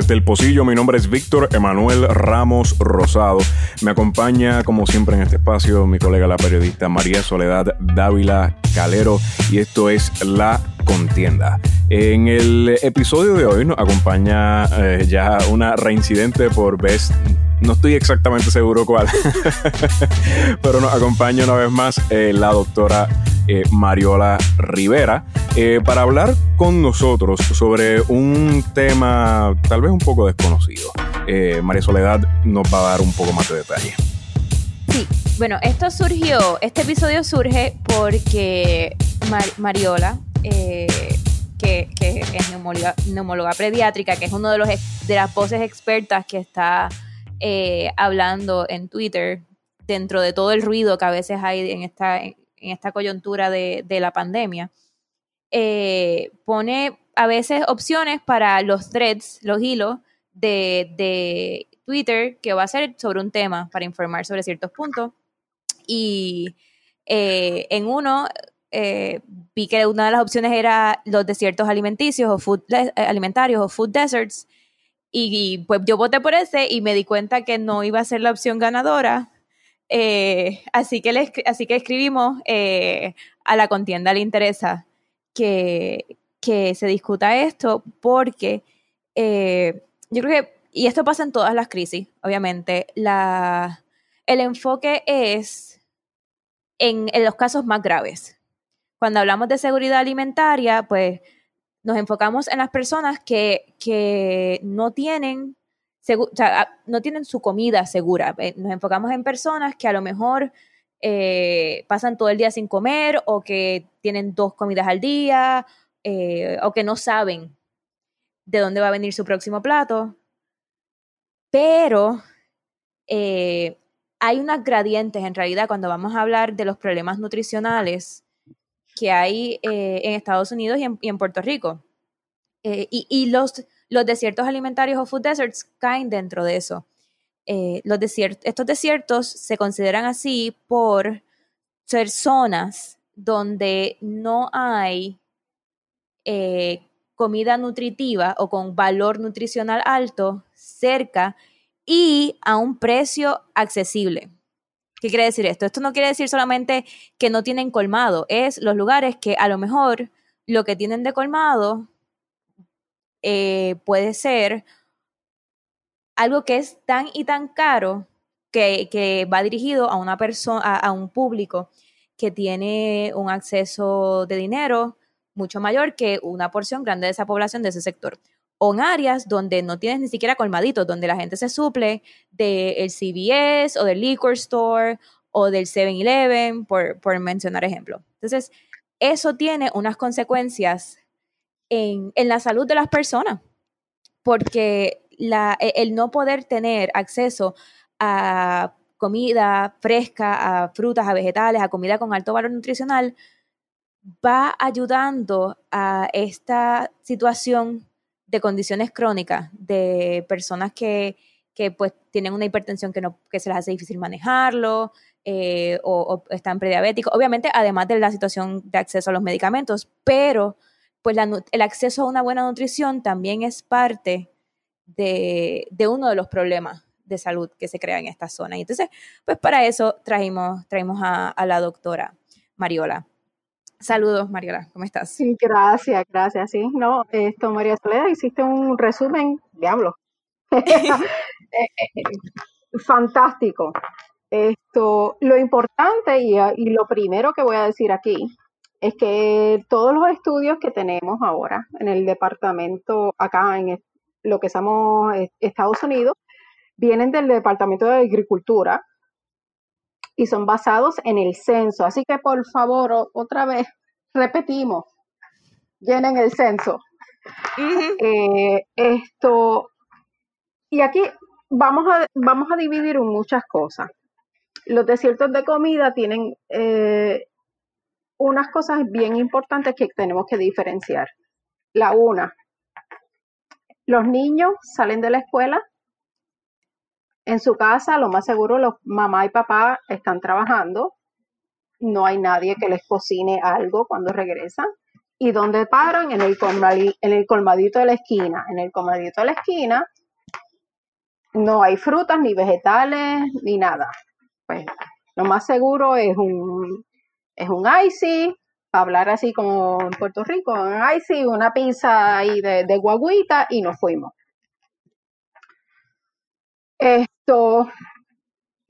Desde el Pocillo, mi nombre es Víctor Emanuel Ramos Rosado. Me acompaña, como siempre, en este espacio mi colega la periodista María Soledad Dávila Calero y esto es La Contienda. En el episodio de hoy nos acompaña eh, ya una reincidente por vez no estoy exactamente seguro cuál, pero nos acompaña una vez más eh, la doctora eh, Mariola Rivera para hablar con nosotros sobre un tema tal vez un poco desconocido. María Soledad nos va a dar un poco más de detalle. Sí, bueno, esto surgió, este episodio surge porque Mariola, que, es neumóloga, pediátrica, que es uno de los de las voces expertas que está eh, hablando en Twitter dentro de todo el ruido que a veces hay en esta, en esta coyuntura de, la pandemia, eh, pone a veces opciones para los threads, los hilos de, Twitter que va a ser sobre un tema para informar sobre ciertos puntos. Y eh, en uno vi que una de las opciones era los desiertos alimenticios o food, alimentarios o food deserts y, pues yo voté por ese y me di cuenta que no iba a ser la opción ganadora. Eh, así, que le, así que escribimos eh, a la contienda le interesa que, que se discuta esto porque eh, yo creo que, y esto pasa en todas las crisis, obviamente, la, el enfoque es en, en los casos más graves. Cuando hablamos de seguridad alimentaria, pues nos enfocamos en las personas que, no tienen no tienen su comida segura. Eh, nos enfocamos en personas que a lo mejor eh, pasan todo el día sin comer o que tienen dos comidas al día eh, o que no saben de dónde va a venir su próximo plato. Pero hay unas gradientes en realidad cuando vamos a hablar de los problemas nutricionales que hay eh, en Estados Unidos y en, Puerto Rico. Eh, y, los, los desiertos alimentarios o food deserts caen dentro de eso. Eh, los estos desiertos se consideran así por ser zonas donde no hay comida nutritiva o con valor nutricional alto cerca y a un precio accesible. ¿Qué quiere decir esto? Esto no quiere decir solamente que no tienen colmado, es los lugares que a lo mejor lo que tienen de colmado eh, puede ser algo que es tan y tan caro que, va dirigido a una persona, a, un público que tiene un acceso de dinero mucho mayor que una porción grande de esa población de ese sector o en áreas donde no tienes ni siquiera colmaditos, donde la gente se suple del CVS o del liquor store o del 7-Eleven, por, por, mencionar ejemplos. Entonces, eso tiene unas consecuencias en, en, la salud de las personas, porque la, e, el no poder tener acceso a comida fresca, a frutas, a vegetales, a comida con alto valor nutricional, va ayudando a esta situación de condiciones crónicas, de personas que, que pues tienen una hipertensión que, no, que se les hace difícil manejarlo eh, o, están prediabéticos, obviamente además de la situación de acceso a los medicamentos, pero pues el acceso a una buena nutrición también es parte de, de, uno de los problemas de salud que se crea en esta zona. Y entonces, pues para eso traímos a, a la doctora Mariola. Saludos, Mariola, ¿cómo estás? Gracias, gracias. Sí, no, esto, María Soledad, hiciste un resumen, diablo. Eh, eh, eh, fantástico. Esto, lo importante y, lo primero que voy a decir aquí es que todos los estudios que tenemos ahora en el departamento, acá en lo que somos Estados Unidos, vienen del Departamento de Agricultura, y son basados en el censo. Así que por favor, otra vez, repetimos, llenen el censo. Eh, esto, y aquí vamos a, vamos a dividir en muchas cosas. Los desiertos de comida tienen eh, unas cosas bien importantes que tenemos que diferenciar. La una, los niños salen de la escuela en su casa, lo más seguro, los mamá y papá están trabajando. No hay nadie que les cocine algo cuando regresan. ¿Y dónde paran? En el, en el colmadito de la esquina. En el colmadito de la esquina no hay frutas, ni vegetales, ni nada. Pues lo más seguro es un, es un icy, para hablar así como en Puerto Rico, un icy, una pizza ahí de, de guaguita y nos fuimos. Esto,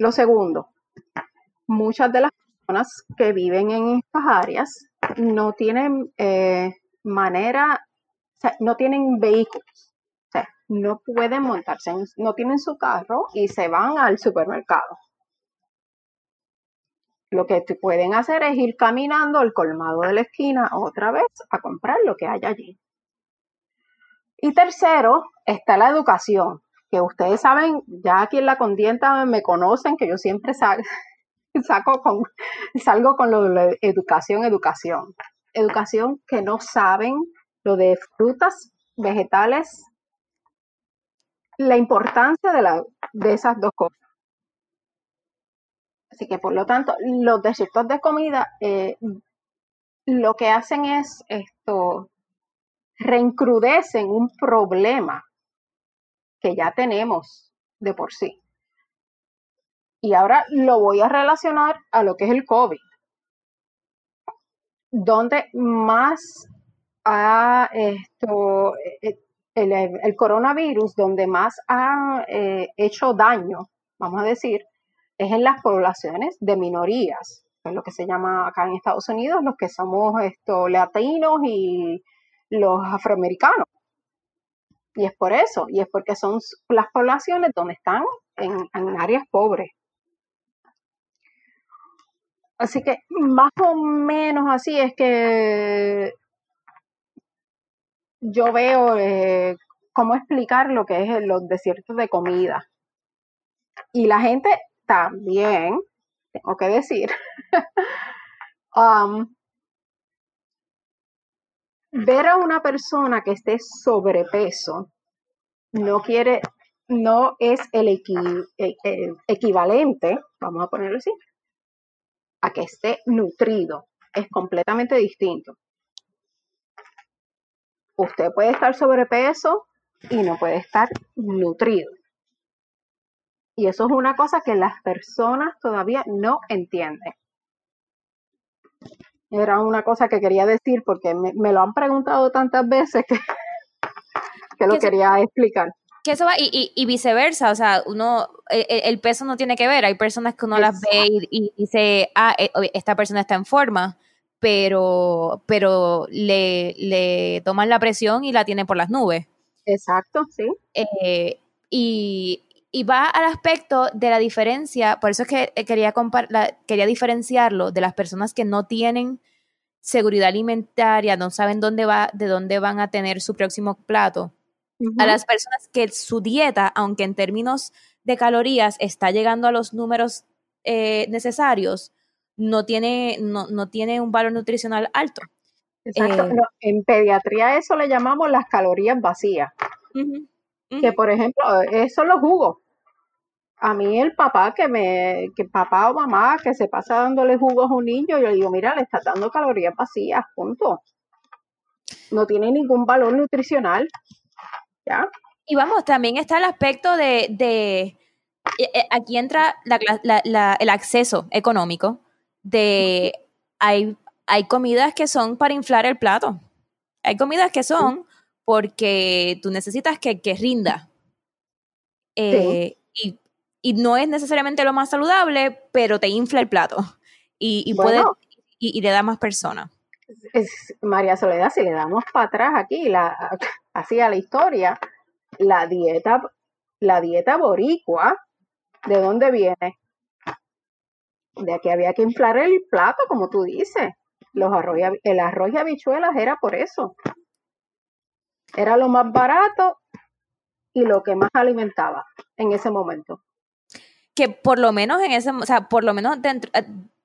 lo segundo, muchas de las personas que viven en estas áreas no tienen eh, manera, no tienen vehículos, o sea, no pueden montarse, no tienen su carro y se van al supermercado. Lo que pueden hacer es ir caminando al colmado de la esquina otra vez a comprar lo que hay allí. Y tercero, está la educación, que ustedes saben, ya aquí en la condienta me conocen, que yo siempre saco con, salgo con lo de educación, educación. Educación que no saben lo de frutas, vegetales, la importancia de, la, de esas dos cosas. Así que por lo tanto, los desiertos de comida eh, lo que hacen es esto, reincrudecen un problema que ya tenemos de por sí. Y ahora lo voy a relacionar a lo que es el COVID, donde más ha esto, eh, el, coronavirus, donde más ha eh, hecho daño, vamos a decir, es en las poblaciones de minorías, es lo que se llama acá en Estados Unidos, los que somos esto, latinos y los afroamericanos. Y es por eso, y es porque son las poblaciones donde están en áreas pobres. Así que más o menos así es que yo veo eh, cómo explicar lo que es los desiertos de comida. Y la gente también, tengo que decir, um, ver a una persona que esté sobrepeso no quiere, no es el e, equivalente, vamos a ponerlo así, a que esté nutrido. Es completamente distinto. Usted puede estar sobrepeso y no puede estar nutrido. Y eso es una cosa que las personas todavía no entienden. Era una cosa que quería decir porque me, lo han preguntado tantas veces que, que lo quería explicar que eso va y, viceversa, o sea, uno, el, peso no tiene que ver, hay personas que uno las ve y, dice, ah, eh, esta persona está en forma, pero, pero le, le toman la presión y la tiene por las nubes. Exacto, sí. Eh, y, va al aspecto de la diferencia, por eso es que quería, quería diferenciarlo de las personas que no tienen seguridad alimentaria, no saben dónde va, de dónde van a tener su próximo plato a las personas que su dieta, aunque en términos de calorías está llegando a los números eh, necesarios, no tiene, no, no, tiene un valor nutricional alto. Exacto. Eh, en pediatría eso le llamamos las calorías vacías. Que por ejemplo, eso son los jugos. A mí el papá que me, que papá o mamá que se pasa dándole jugos a un niño, yo le digo, mira, le está dando calorías vacías, punto. No tiene ningún valor nutricional. Y vamos, también está el aspecto de, eh, eh, aquí entra el acceso económico de, hay, hay comidas que son para inflar el plato. Hay comidas que son porque tú necesitas que, rinda. Eh, y, no es necesariamente lo más saludable, pero te infla el plato y, puede, y, le da más personas. María Soledad, si le damos para atrás aquí, la, así a la historia, la dieta, la dieta boricua, ¿de dónde viene? De que había que inflar el plato, como tú dices. Los arroz el arroz y habichuelas era por eso. Era lo más barato y lo que más alimentaba en ese momento. Que por lo menos en ese, o sea, por lo menos dentro,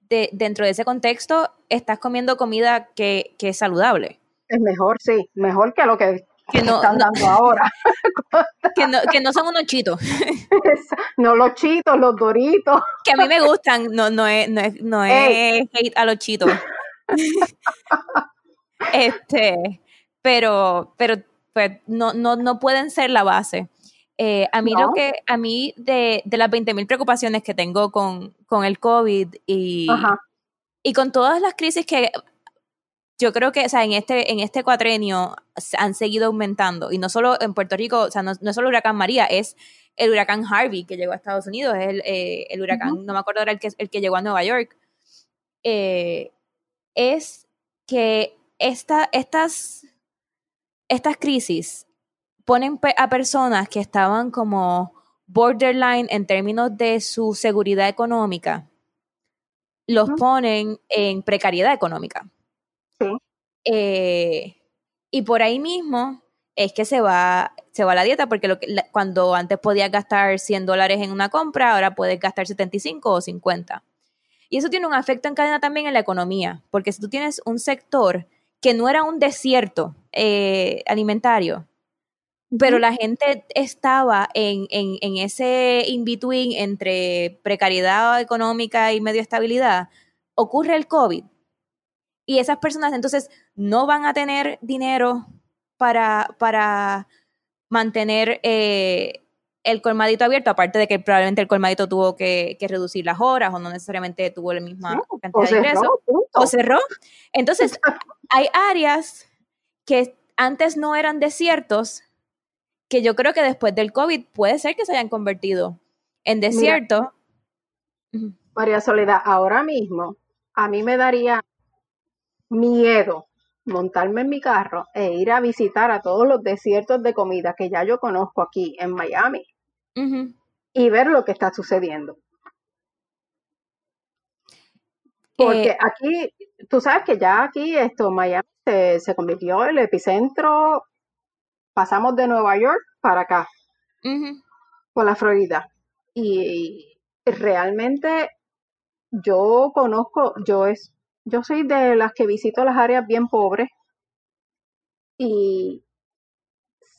de, dentro de ese contexto estás comiendo comida que, que es saludable. Es mejor, sí, mejor que lo que que no, están dando ahora. que, no, que no son unos chitos. no los chitos, los doritos. que a mí me gustan, no, no es, no es, no es hate a los chitos. Este, pero, pero pues, no, no, no pueden ser la base. Eh, a mí lo que, a mí de, de las 20.000 preocupaciones que tengo con, con el COVID y, y con todas las crisis que yo creo que, o sea, en este, en este cuatrenio han seguido aumentando. Y no solo en Puerto Rico, o sea, no, no es solo el huracán María, es el huracán Harvey que llegó a Estados Unidos, es el, eh, el huracán, no me acuerdo era el que, el que llegó a Nueva York. Eh, es que esta, estas, estas crisis ponen a personas que estaban como borderline en términos de su seguridad económica, los ponen en precariedad económica. Sí. Eh, y por ahí mismo es que se va, se va la dieta, porque lo que, cuando antes podías gastar 100 dólares en una compra, ahora puedes gastar 75 o 50. Y eso tiene un efecto en cadena también en la economía, porque si tú tienes un sector que no era un desierto eh, alimentario, pero la gente estaba en, en, ese in-between entre precariedad económica y medio estabilidad, ocurre el COVID. Y esas personas entonces no van a tener dinero para, para mantener eh, el colmadito abierto, aparte de que probablemente el colmadito tuvo que, reducir las horas o no necesariamente tuvo la misma cantidad de ingresos. O cerró. Entonces, hay áreas que antes no eran desiertos que yo creo que después del COVID puede ser que se hayan convertido en desierto. María Soledad, ahora mismo a mí me daría miedo montarme en mi carro e ir a visitar a todos los desiertos de comida que ya yo conozco aquí en Miami y ver lo que está sucediendo. Porque eh, aquí, tú sabes que ya aquí esto, Miami se, se convirtió en el epicentro pasamos de Nueva York para acá, por la Florida. Y realmente yo conozco, yo es, yo soy de las que visito las áreas bien pobres y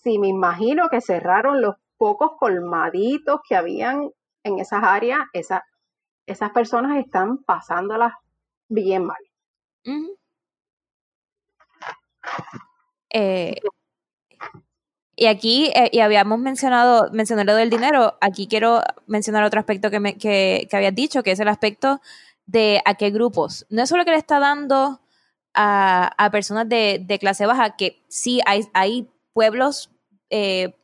si me imagino que cerraron los pocos colmaditos que habían en esas áreas, esas personas están pasándolas bien mal. Y aquí, eh, y habíamos mencionado, mencionado lo del dinero, aquí quiero mencionar otro aspecto que, me, que, habías dicho, que es el aspecto de a qué grupos. No es solo que le está dando a, personas de, clase baja, que sí hay, hay pueblos eh,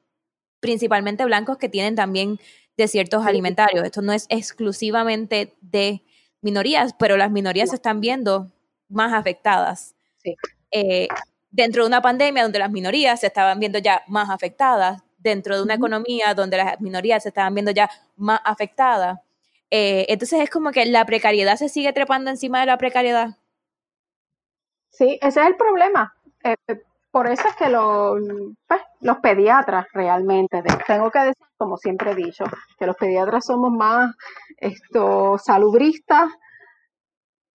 principalmente blancos que tienen también desiertos alimentarios. Esto no es exclusivamente de minorías, pero las minorías se están viendo más afectadas. Sí. Eh, dentro de una pandemia donde las minorías se estaban viendo ya más afectadas, dentro de una economía donde las minorías se estaban viendo ya más afectadas. Eh, entonces es como que la precariedad se sigue trepando encima de la precariedad. Sí, ese es el problema. Eh, por eso es que los, pues, los pediatras realmente, tengo que decir, como siempre he dicho, que los pediatras somos más esto, salubristas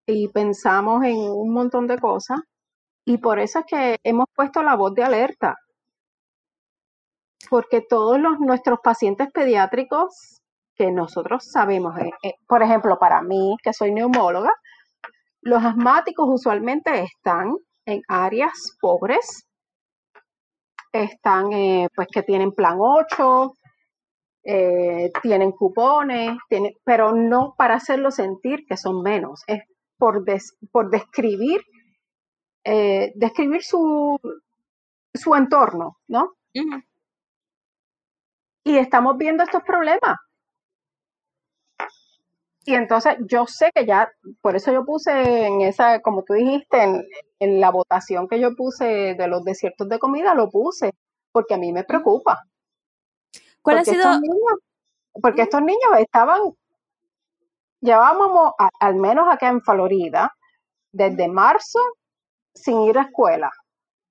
y pensamos en un montón de cosas y por eso es que hemos puesto la voz de alerta, porque todos los, nuestros pacientes pediátricos que nosotros sabemos, eh, eh, por ejemplo, para mí, que soy neumóloga, los asmáticos usualmente están en áreas pobres, están, eh, pues, que tienen plan 8, tienen cupones, pero no para hacerlo sentir que son menos, es por, por describir eh, describir su, su entorno, ¿no? Y estamos viendo estos problemas. Y entonces yo sé que ya, por eso yo puse en esa, como tú dijiste, en, la votación que yo puse de los desiertos de comida, lo puse, porque a mí me preocupa. ¿Cuál ha sido? porque estos niños estaban, llevábamos, al menos acá en Florida, desde marzo sin ir a escuela.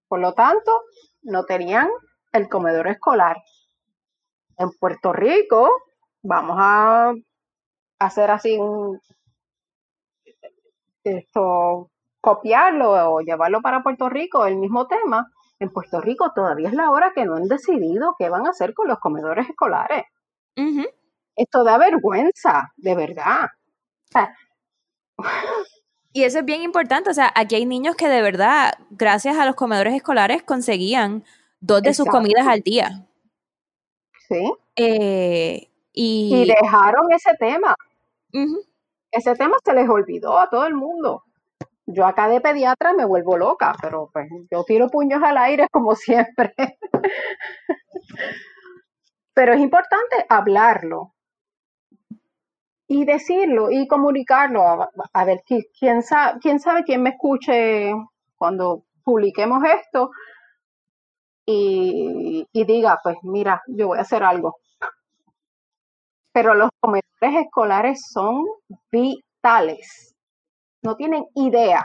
Por lo tanto, no tenían el comedor escolar. En Puerto Rico, vamos a hacer así un esto copiarlo o llevarlo para Puerto Rico, el mismo tema. En Puerto Rico todavía es la hora que no han decidido qué van a hacer con los comedores escolares. Esto da vergüenza, de verdad. Y eso es bien importante, o sea, aquí hay niños que de verdad, gracias a los comedores escolares, conseguían dos de sus comidas al día. Sí. Eh, y, y, dejaron ese tema. Ese tema se les olvidó a todo el mundo. Yo acá de pediatra me vuelvo loca, pero pues yo tiro puños al aire como siempre. pero es importante hablarlo, y decirlo y comunicarlo. A, ver, ¿quién sabe, quién sabe quién me escuche cuando publiquemos esto y, diga, pues mira, yo voy a hacer algo. Pero los comedores escolares son vitales. No tienen idea.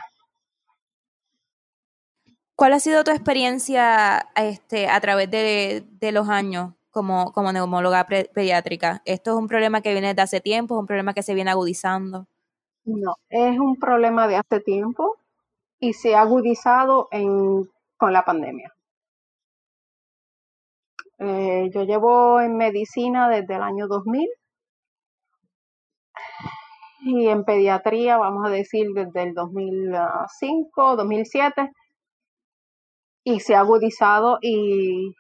¿Cuál ha sido tu experiencia este, a través de, de los años como, como neumóloga pediátrica? ¿Esto es un problema que viene desde hace tiempo? ¿Es un problema que se viene agudizando? No, es un problema de hace tiempo y se ha agudizado en, con la pandemia. Eh, yo llevo en medicina desde el año 2000 y en pediatría, vamos a decir, desde el 2005, 2007 y se ha agudizado y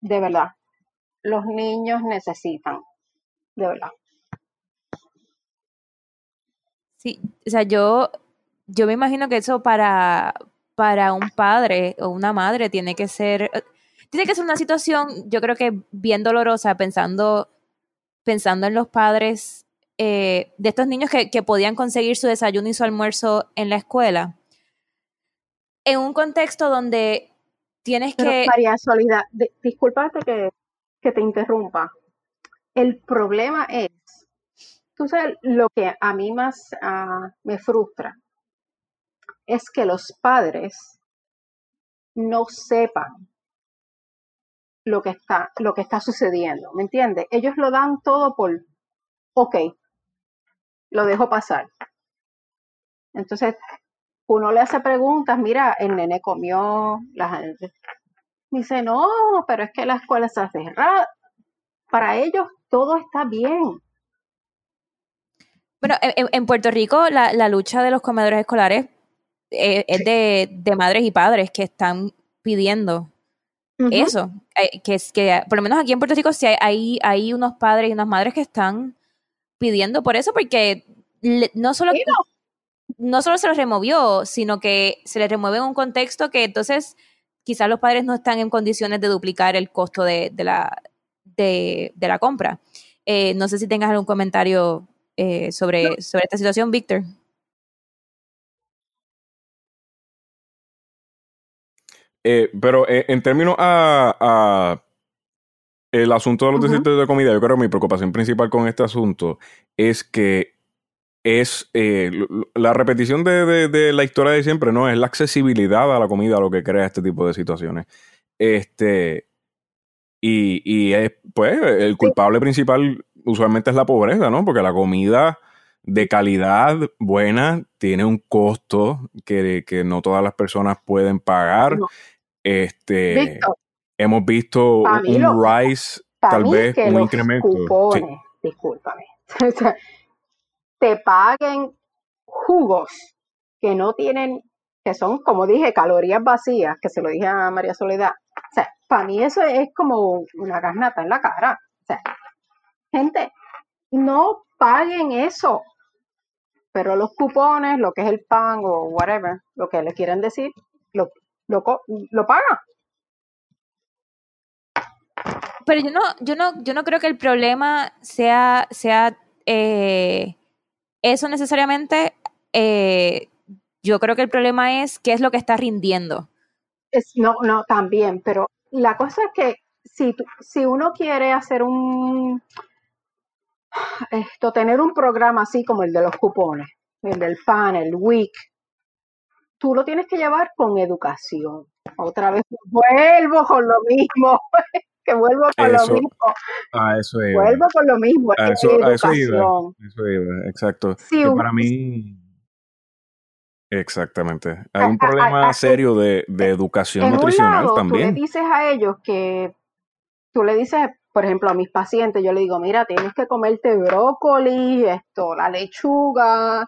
de verdad, los niños necesitan, de verdad. Sí, o sea, yo, yo me imagino que eso para, para un padre o una madre tiene que ser, tiene que ser una situación, yo creo que bien dolorosa, pensando, pensando en los padres eh, de estos niños que, que, podían conseguir su desayuno y su almuerzo en la escuela. En un contexto donde tienes que... María Soledad, discúlpate que que te interrumpa. El problema es, tú sabes, lo que a mí más ah, me frustra es que los padres no sepan lo que está, lo que está sucediendo, ¿me entiendes? Ellos lo dan todo por, ok, lo dejo pasar. Entonces, uno le hace preguntas, mira, el nene comió, la Dice, no, pero es que la escuela está cerrada. Para ellos todo está bien. Bueno, en, Puerto Rico la, lucha de los comedores escolares eh, es de, madres y padres que están pidiendo eso. Eh, que que, por lo menos aquí en Puerto Rico, sí hay, hay, unos padres y unas madres que están pidiendo por eso, porque no solo, no solo se los removió, sino que se les remueve en un contexto que entonces quizás los padres no están en condiciones de duplicar el costo de, la, de, la compra. Eh, no sé si tengas algún comentario eh, sobre, sobre esta situación, Víctor. Eh, pero en términos a, el asunto de los uh de comida, yo creo que mi preocupación principal con este asunto es que es eh, la repetición de, la historia de siempre, ¿no? Es la accesibilidad a la comida lo que crea este tipo de situaciones. Este. Y, y es, pues, el culpable principal usualmente es la pobreza, ¿no? Porque la comida de calidad buena tiene un costo que, no todas las personas pueden pagar. Este. hemos visto un rise, tal vez, un incremento. Discúlpame. te paguen jugos que no tienen, que son, como dije, calorías vacías, que se lo dije a María Soledad. O sea, para mí eso es como una garnata en la cara. O sea, gente, no paguen eso. Pero los cupones, lo que es el pan o whatever, lo que le quieren decir, lo, lo, lo pagan. Pero yo no, yo no, yo no creo que el problema sea, sea eh, eso necesariamente, eh, yo creo que el problema es qué es lo que está rindiendo. Es, no, no, también, pero la cosa es que si, si uno quiere hacer un, esto, tener un programa así como el de los cupones, el del PAN, el WIC, tú lo tienes que llevar con educación. Otra vez vuelvo con lo mismo. que vuelvo con lo mismo. Ah, eso Vuelvo con lo mismo. A eso, iba, eso iba, exacto. para mí. Exactamente. Hay un problema serio de, de educación nutricional también. Tú le dices a ellos que. Tú le dices, por ejemplo, a mis pacientes, yo le digo, mira, tienes que comerte brócoli, esto, la lechuga,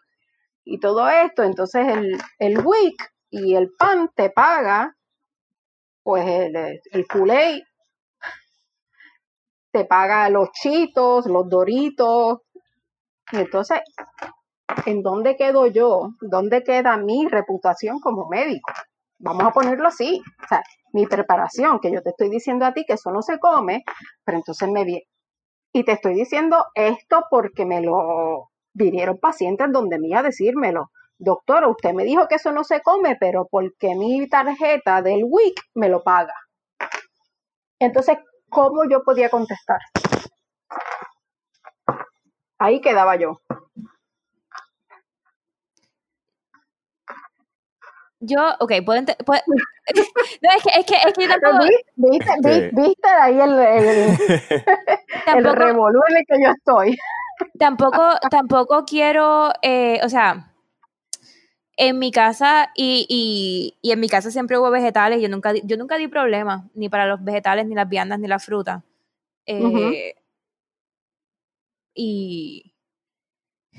y todo esto, entonces el, el WIC y el PAN te paga, pues el, el te paga los chitos, los doritos, entonces, ¿en dónde quedo yo? ¿Dónde queda mi reputación como médico? Vamos a ponerlo así, o sea, mi preparación, que yo te estoy diciendo a ti que eso no se come, pero entonces me viene. Y te estoy diciendo esto porque me lo vinieron pacientes donde iba a decírmelo. Doctor, usted me dijo que eso no se come, pero porque mi tarjeta del WIC me lo paga? Entonces, ¿cómo yo podía contestar? Ahí quedaba yo. Yo, ok, puedo, no, es que, es que, es que tampoco... ¿Viste, viste, ahí el, el, tampoco, el que yo estoy. Tampoco, tampoco quiero, eh, o sea, en mi casa y, y, y, en mi casa siempre hubo vegetales, yo nunca, yo nunca di problemas, ni para los vegetales, ni las viandas, ni la fruta. Eh, Y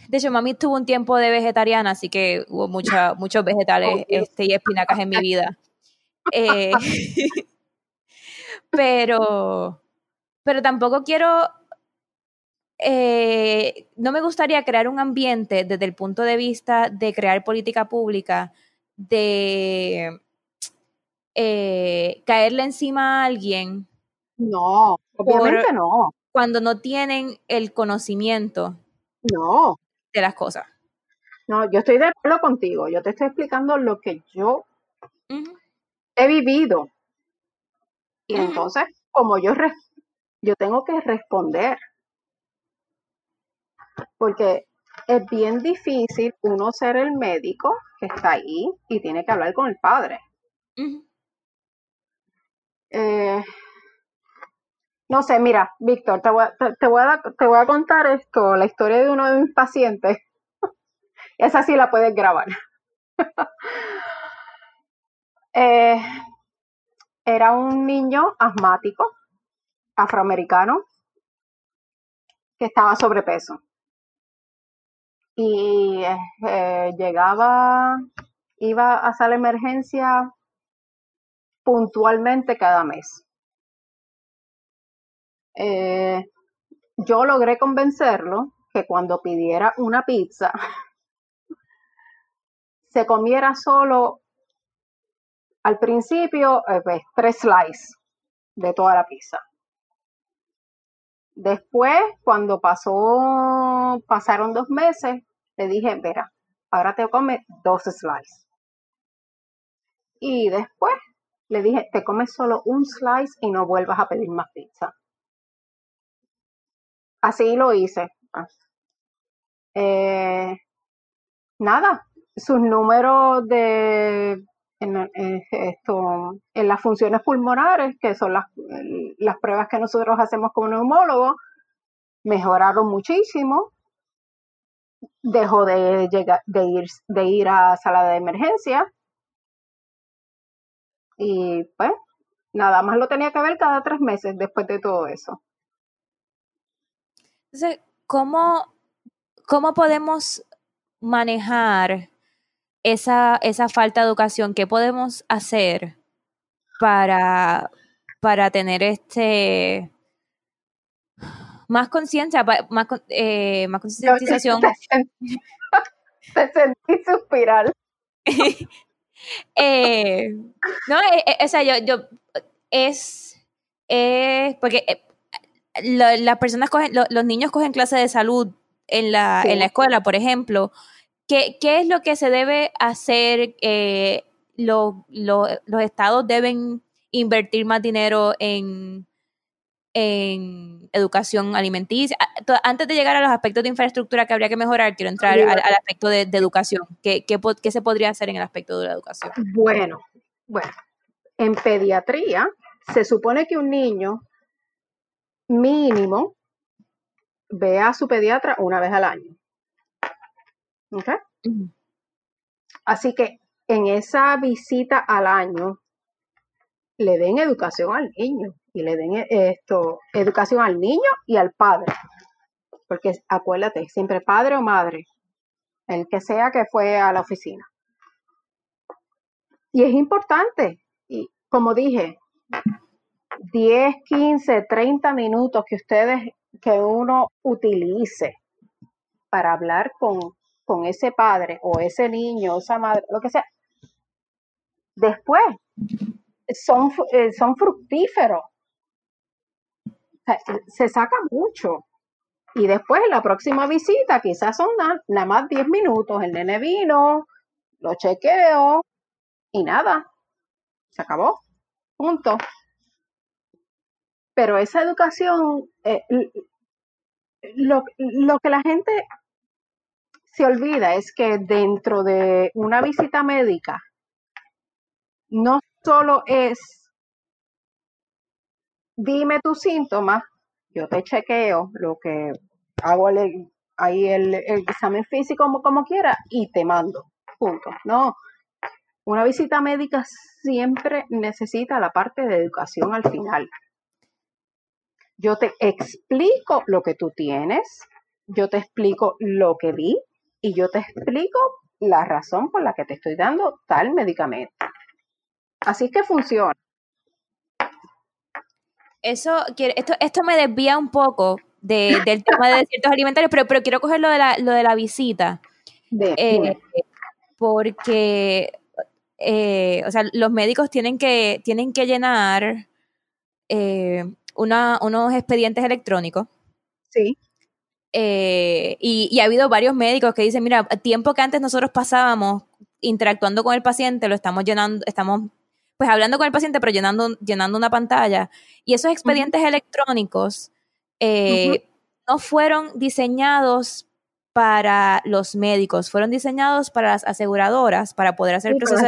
de hecho, mami tuvo un tiempo de vegetariana, así que hubo mucha, muchos vegetales este, y espinacas en mi vida. Eh, pero, pero tampoco quiero eh, no me gustaría crear un ambiente desde el punto de vista de crear política pública, de eh, caerle encima a alguien. No, obviamente no. Cuando no tienen el conocimiento no. de las cosas. No, yo estoy de acuerdo contigo. Yo te estoy explicando lo que yo he vivido. Y entonces, como yo, yo tengo que responder porque es bien difícil uno ser el médico que está ahí y tiene que hablar con el padre. Eh, no sé, mira, Víctor, te voy, a, te, te voy a contar esto, la historia de uno de mis pacientes. Esa sí la puedes grabar. Eh, era un niño asmático, afroamericano, que estaba sobrepeso y eh, llegaba, iba a la emergencia puntualmente cada mes. Eh, yo logré convencerlo que cuando pidiera una pizza, se comiera solo al principio eh, pues, tres slices de toda la pizza. Después, cuando pasó, pasaron dos meses, le dije, verá, ahora te comes dos slices. Y después le dije, te comes solo un slice y no vuelvas a pedir más pizza. Así lo hice. Eh, nada, sus números de en, esto, en las funciones pulmonares, que son las, las pruebas que nosotros hacemos como neumólogos, mejoraron muchísimo dejó de, llegar, de, ir, de ir a sala de emergencia y pues nada más lo tenía que ver cada tres meses después de todo eso. Entonces, ¿cómo, cómo podemos manejar esa, esa falta de educación? ¿Qué podemos hacer para, para tener este más conciencia, más, eh, más concientización. Te, sentí suspirar. eh, no, eh, eh, o sea, yo, yo es, porque las personas cogen, los niños cogen clase de salud en la, en la escuela, por ejemplo. ¿Qué, ¿Qué, es lo que se debe hacer? los estados deben invertir más dinero en en educación alimenticia. Antes de llegar a los aspectos de infraestructura que habría que mejorar, quiero entrar al, aspecto de, educación. ¿Qué, ¿Qué, se podría hacer en el aspecto de la educación? Bueno, bueno, en pediatría se supone que un niño mínimo ve a su pediatra una vez al año. ¿Ok? Así que en esa visita al año le den educación al niño y le den eh, esto, educación al niño y al padre. Porque acuérdate, siempre padre o madre. el que sea que fue a la oficina. Y es importante, y como dije, 10, 15, 30 minutos que ustedes, que uno utilice para hablar con, con ese padre o ese niño, esa madre, lo que sea, después son, eh, son fructíferos. Se saca mucho. Y después la próxima visita quizás son nada, más 10 minutos. El nene vino, lo chequeo y nada. Se acabó. Punto. Pero esa educación, eh, lo, lo que la gente se olvida es que dentro de una visita médica no solo es dime tus síntomas, yo te chequeo lo que hago ahí el, examen físico como, como quiera y te mando. Punto. No. Una visita médica siempre necesita la parte de educación al final. Yo te explico lo que tú tienes, yo te explico lo que vi y yo te explico la razón por la que te estoy dando tal medicamento. Así es que funciona. Eso, esto, esto me desvía un poco del tema de ciertos alimentarios, pero, pero quiero coger lo de la, lo de la visita. Eh, porque, eh, o sea, los médicos tienen que, tienen que llenar eh, unos expedientes electrónicos. Sí. Y, y, ha habido varios médicos que dicen, mira, tiempo que antes nosotros pasábamos interactuando con el paciente, lo estamos llenando, estamos pues hablando con el paciente, pero llenando, llenando una pantalla. Y esos expedientes electrónicos eh, no fueron diseñados para los médicos, fueron diseñados para las aseguradoras, para poder hacer el proceso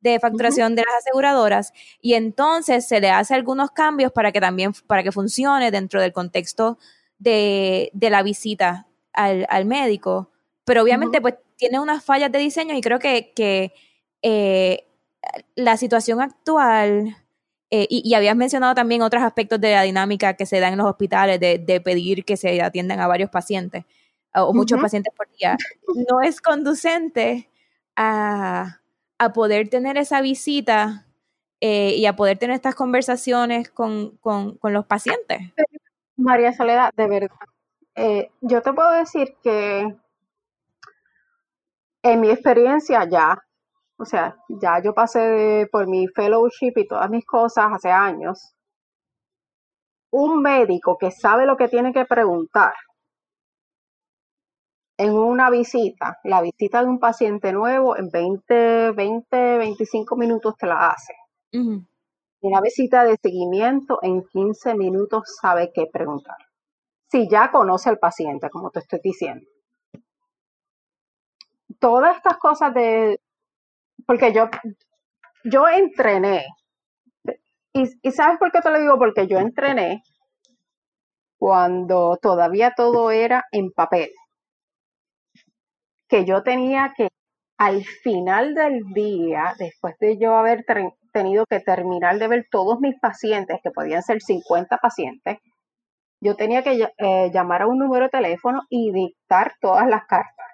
de, facturación de las aseguradoras. Y entonces se le hace algunos cambios para que también, para que funcione dentro del contexto de, la visita al, médico. Pero obviamente, pues tiene unas fallas de diseño y creo que, que eh, la situación actual, eh, y, habías mencionado también otros aspectos de la dinámica que se da en los hospitales, de, pedir que se atiendan a varios pacientes o muchos pacientes por día, no es conducente a, poder tener esa visita eh, y a poder tener estas conversaciones con, los pacientes. María Soledad, de verdad, eh, yo te puedo decir que en mi experiencia ya, o sea, ya yo pasé por mi fellowship y todas mis cosas hace años. Un médico que sabe lo que tiene que preguntar en una visita, la visita de un paciente nuevo en 20, 20, 25 minutos te la hace. Una visita de seguimiento en 15 minutos sabe qué preguntar. Si ya conoce al paciente, como te estoy diciendo. Todas estas cosas de porque yo, yo entrené. Y, y ¿sabes por qué te lo digo? Porque yo entrené cuando todavía todo era en papel. Que yo tenía que, al final del día, después de yo haber tenido que terminar de ver todos mis pacientes, que podían ser 50 pacientes, yo tenía que eh, llamar a un número de teléfono y dictar todas las cartas.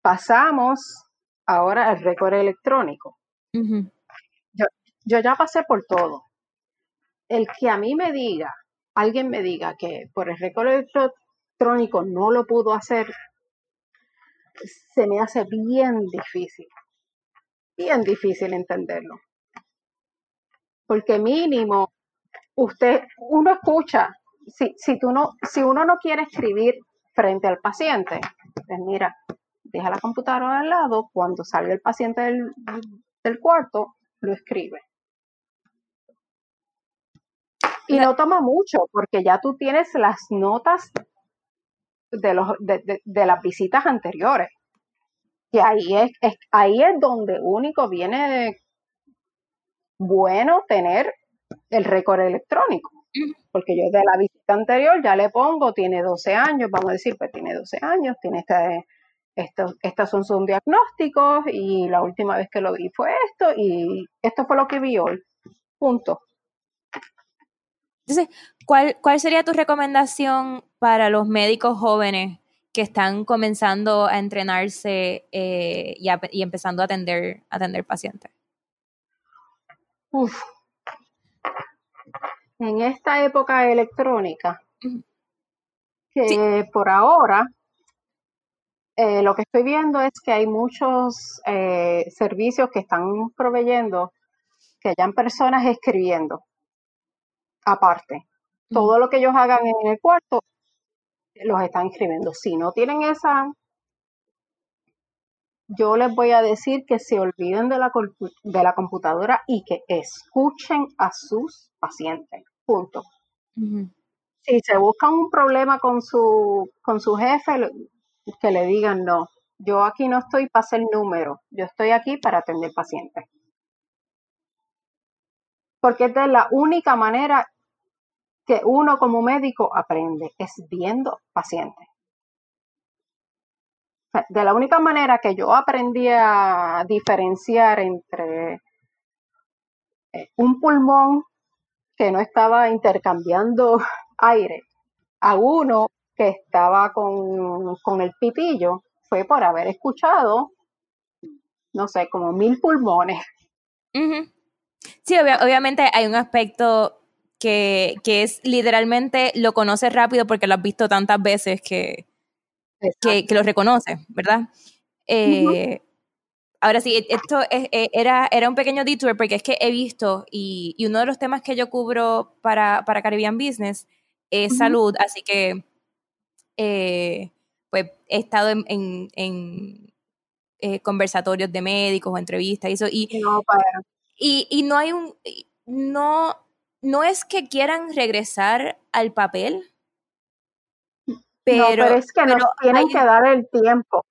Pasamos ahora al récord electrónico. yo, yo ya pasé por todo. El que a mí me diga, alguien me diga que por el récord electrónico no lo pudo hacer, se me hace bien difícil, bien difícil entenderlo. Porque mínimo, usted, uno escucha, si, si, tú no, si uno no quiere escribir frente al paciente, pues mira, deja la computadora al lado, cuando salga el paciente del, cuarto, lo escribe. Y no toma mucho, porque ya tú tienes las notas de, los, de, las visitas anteriores. Y ahí es, ahí es donde único viene bueno tener el récord electrónico. Porque yo de la visita anterior ya le pongo, tiene 12 años, vamos a decir, pues tiene 12 años, tiene este, estos, estos son, son diagnósticos y la última vez que lo vi fue esto y esto fue lo que vi hoy. Punto. Entonces, ¿cuál, ¿cuál sería tu recomendación para los médicos jóvenes que están comenzando a entrenarse eh, y, empezando a atender, a atender pacientes? Uf. En esta época electrónica, que por ahora eh, lo que estoy viendo es que hay muchos eh, servicios que están proveyendo que hayan personas escribiendo aparte. Todo lo que ellos hagan en el cuarto los están escribiendo. Si no tienen esa, yo les voy a decir que se olviden de la, de la computadora y que escuchen a sus pacientes. Punto. Si se buscan un problema con su, con su jefe, que le digan no. Yo aquí no estoy para hacer número, yo estoy aquí para atender pacientes. Porque es de la única manera que uno como médico aprende, es viendo pacientes. De la única manera que yo aprendí a diferenciar entre eh, un pulmón que no estaba intercambiando aire a uno que estaba con, el pitillo, fue por haber escuchado, no sé, como mil pulmones. Sí, obviamente hay un aspecto que, es literalmente lo conoces rápido porque lo has visto tantas veces que, que, lo reconoces, ¿verdad? Eh, ahora sí, esto e, era, era un pequeño detour porque es que he visto y, uno de los temas que yo cubro para, para Caribbean Business es salud, así que eh, pues he estado en, en, eh, conversatorios de médicos o entrevistas y eso, y no, y, y no hay un, no, no es que quieran regresar al papel, pero, es que nos tienen que dar el tiempo.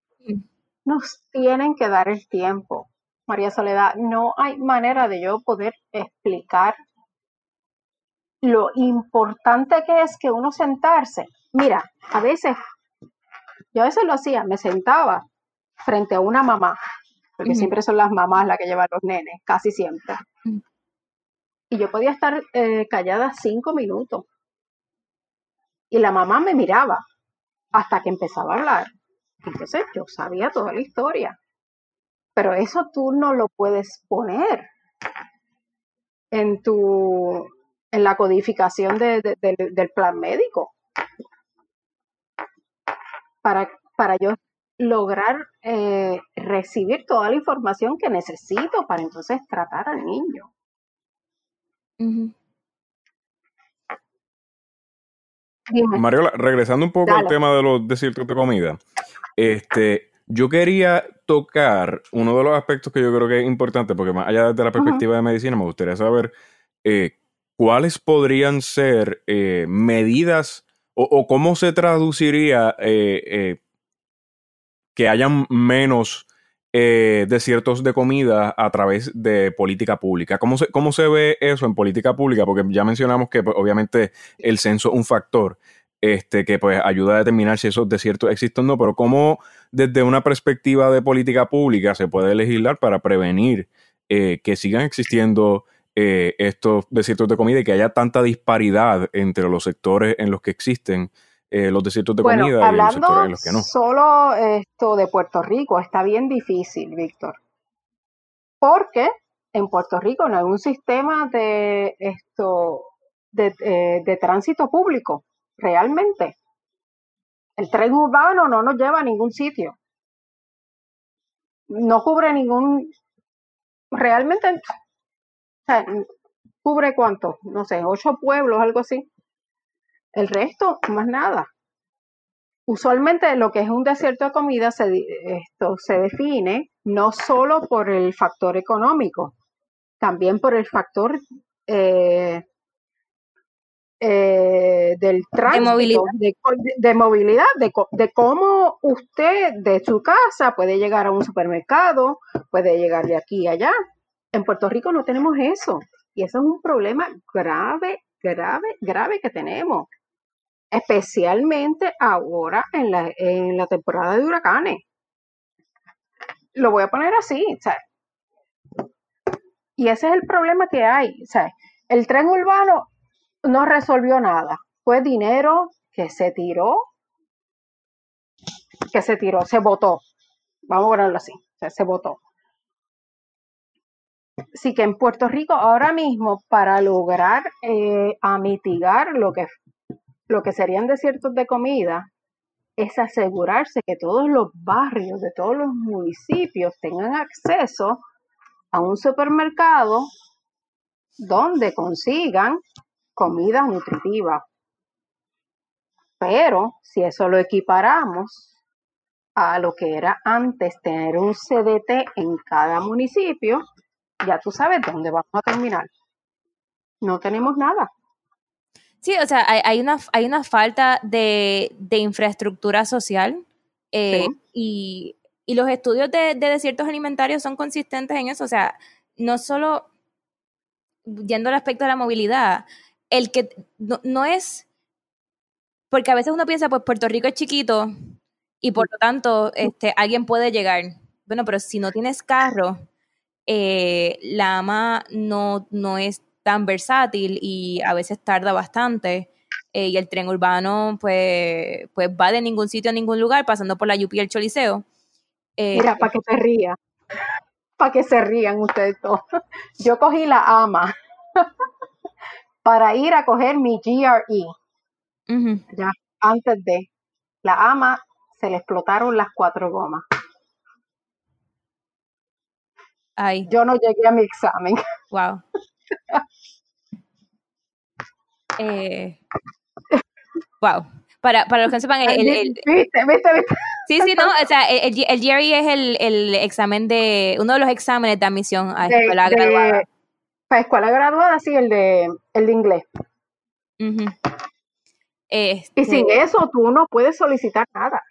Nos tienen que dar el tiempo. María Soledad, no hay manera de yo poder explicar lo importante que es que uno sentarse. Mira, a veces, yo a veces lo hacía, me sentaba frente a una mamá, porque siempre son las mamás las que llevan los nenes, casi siempre. Y yo podía estar eh, callada cinco minutos. Y la mamá me miraba hasta que empezaba a hablar. Entonces yo sabía toda la historia. Pero eso tú no lo puedes poner en tu en la codificación del plan médico. Para, para yo lograr eh, recibir toda la información que necesito para entonces tratar al niño. Mariola, regresando un poco al tema de los desiertos de comida, este, yo quería tocar uno de los aspectos que yo creo que es importante, porque más allá de la perspectiva de medicina, me gustaría saber eh, cuáles podrían ser eh, medidas o, cómo se traduciría eh, que hayan menos eh, desiertos de comida a través de política pública. ¿Cómo se, ¿Cómo se ve eso en política pública? Porque ya mencionamos que pues, obviamente el censo es un factor este, que pues, ayuda a determinar si esos desiertos existen o no, pero ¿cómo desde una perspectiva de política pública se puede legislar para prevenir eh, que sigan existiendo eh, estos desiertos de comida y que haya tanta disparidad entre los sectores en los que existen eh, los desiertos de comida y los sectores en los que no. Solo esto de Puerto Rico está bien difícil, Víctor. Porque en Puerto Rico no hay un sistema de esto de, eh, de tránsito público, realmente. El tren urbano no nos lleva a ningún sitio. No cubre ningún. Realmente. ¿Cubre cuánto? No sé, ocho pueblos, algo así. El resto, más nada. Usualmente lo que es un desierto de comida se, esto se define no solo por el factor económico, también por el factor eh, eh, del tránsito, de movilidad, de, movilidad de, cómo usted de su casa puede llegar a un supermercado, puede llegar de aquí a allá. En Puerto Rico no tenemos eso y eso es un problema grave, grave, grave que tenemos especialmente ahora en la, en la temporada de huracanes. Lo voy a poner así, Y ese es el problema que hay, El tren urbano no resolvió nada. Fue dinero que se tiró, que se tiró, se votó. Vamos a ponerlo así, se votó. Sí que en Puerto Rico ahora mismo para lograr eh, a mitigar lo que, lo que serían desiertos de comida es asegurarse que todos los barrios de todos los municipios tengan acceso a un supermercado donde consigan comida nutritiva. Pero si eso lo equiparamos a lo que era antes tener un CDT en cada municipio, ya tú sabes dónde vamos a terminar. No tenemos nada. Sí, o sea, hay, una, hay una falta de, infraestructura social eh, y, los estudios de, desiertos alimentarios son consistentes en eso. O sea, no solo yendo al aspecto de la movilidad, el que no, es, porque a veces uno piensa, pues Puerto Rico es chiquito y por lo tanto este, alguien puede llegar. Bueno, pero si no tienes carro, eh, la AMA no, no es tan versátil y a veces tarda bastante. Eh, y el tren urbano, pues, pues va de ningún sitio a ningún lugar, pasando por la UP y el Choliseo. Eh, Mira, para que se ría, para que se rían ustedes todos. Yo cogí la AMA para ir a coger mi GRE. Ya, antes de la AMA se le explotaron las cuatro gomas. Yo no llegué a mi examen. Wow. Eh, wow. Para, para los que no sepan, el, el, ¿Viste, viste, Sí, sí, no, o sea, el, el GRE es el, el, examen de, uno de los exámenes de admisión a escuela graduada. Para escuela graduada, sí, el de, el de inglés. este, y sin eso tú no puedes solicitar nada.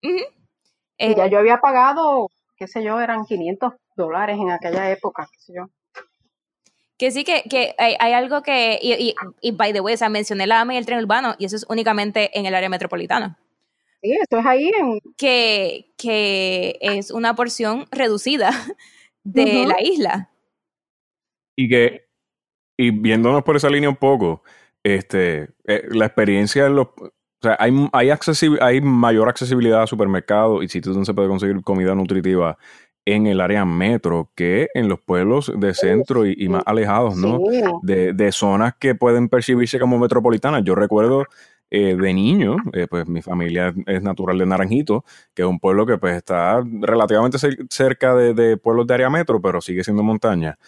y ya eh, yo había pagado, qué sé yo, eran 500 dólares en aquella época, qué sé yo. Que sí, que, que hay, algo que, y, y, by the way, o sea, mencioné la AMA y el tren urbano, y eso es únicamente en el área metropolitana. Sí, esto es ahí en... Que, que es una porción reducida de la isla. Y que, y viéndonos por esa línea un poco, este, eh, la experiencia en los... O sea, hay, hay, hay mayor accesibilidad a supermercados y sitios donde se puede conseguir comida nutritiva en el área metro que en los pueblos de centro y, más alejados, ¿no? De, de, zonas que pueden percibirse como metropolitanas. Yo recuerdo eh, de niño, eh, pues mi familia es natural de Naranjito, que es un pueblo que pues está relativamente cerca de, de pueblos de área metro, pero sigue siendo montaña.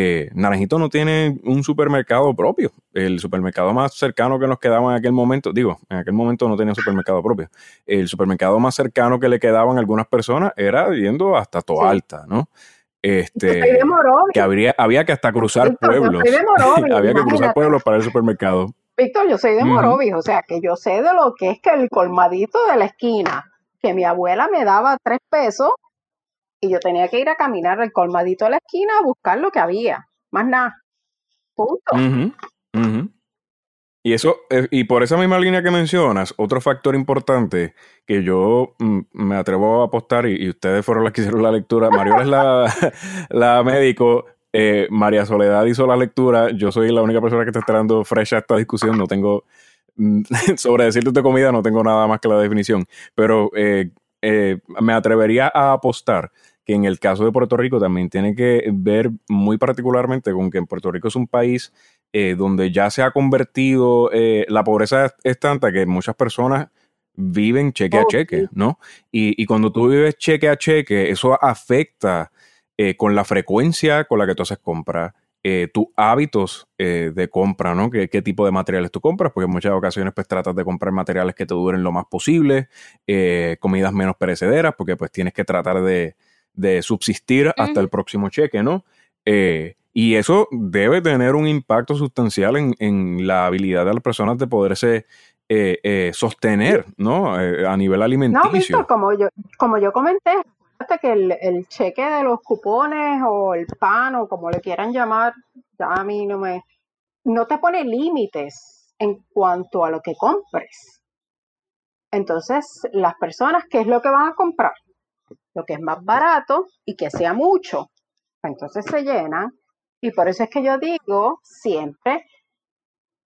Eh, Naranjito no tiene un supermercado propio. El supermercado más cercano que nos quedaba en aquel momento, digo, en aquel momento no tenía supermercado propio. El supermercado más cercano que le quedaban algunas personas era yendo hasta Toalta, ¿no? Este, que habría, había que hasta cruzar pueblos. había que cruzar pueblos para el supermercado. Víctor, yo soy de Morovis, o sea que yo sé de lo que es que el colmadito de la esquina, que mi abuela me daba tres pesos y yo tenía que ir a caminar al colmadito de la esquina a buscar lo que había, más nada. Punto. Y eso, eh, y por esa misma línea que mencionas, otro factor importante que yo mm, me atrevo a apostar, y, ustedes fueron las que hicieron la lectura, Mario es la, la médico, eh, María Soledad hizo la lectura, yo soy la única persona que está esperando fresh a esta discusión, no tengo, mm, sobre decirte de comida no tengo nada más que la definición, pero eh, me atrevería a apostar que en el caso de Puerto Rico también tiene que ver muy particularmente con que en Puerto Rico es un país eh, donde ya se ha convertido, eh, la pobreza es, tanta que muchas personas viven cheque a cheque, ¿no? Y, cuando tú vives cheque a cheque, eso afecta eh, con la frecuencia con la que tú haces compras, tus hábitos de compra, ¿no? ¿Qué, ¿Qué, tipo de materiales tú compras? Porque en muchas ocasiones pues tratas de comprar materiales que te duren lo más posible, comidas menos perecederas, porque pues tienes que tratar de, de subsistir hasta el próximo cheque, ¿no? Eh, y eso debe tener un impacto sustancial en, la habilidad de las personas de poderse eh, eh, sostener, ¿no? a nivel alimenticio. No, como yo, como yo comenté, que el, el, cheque de los cupones o el pan o como le quieran llamar, ya a mí no me, no te pone límites en cuanto a lo que compres. Entonces, las personas, ¿qué es lo que van a comprar? lo que es más barato y que sea mucho. Entonces se llenan y por eso es que yo digo siempre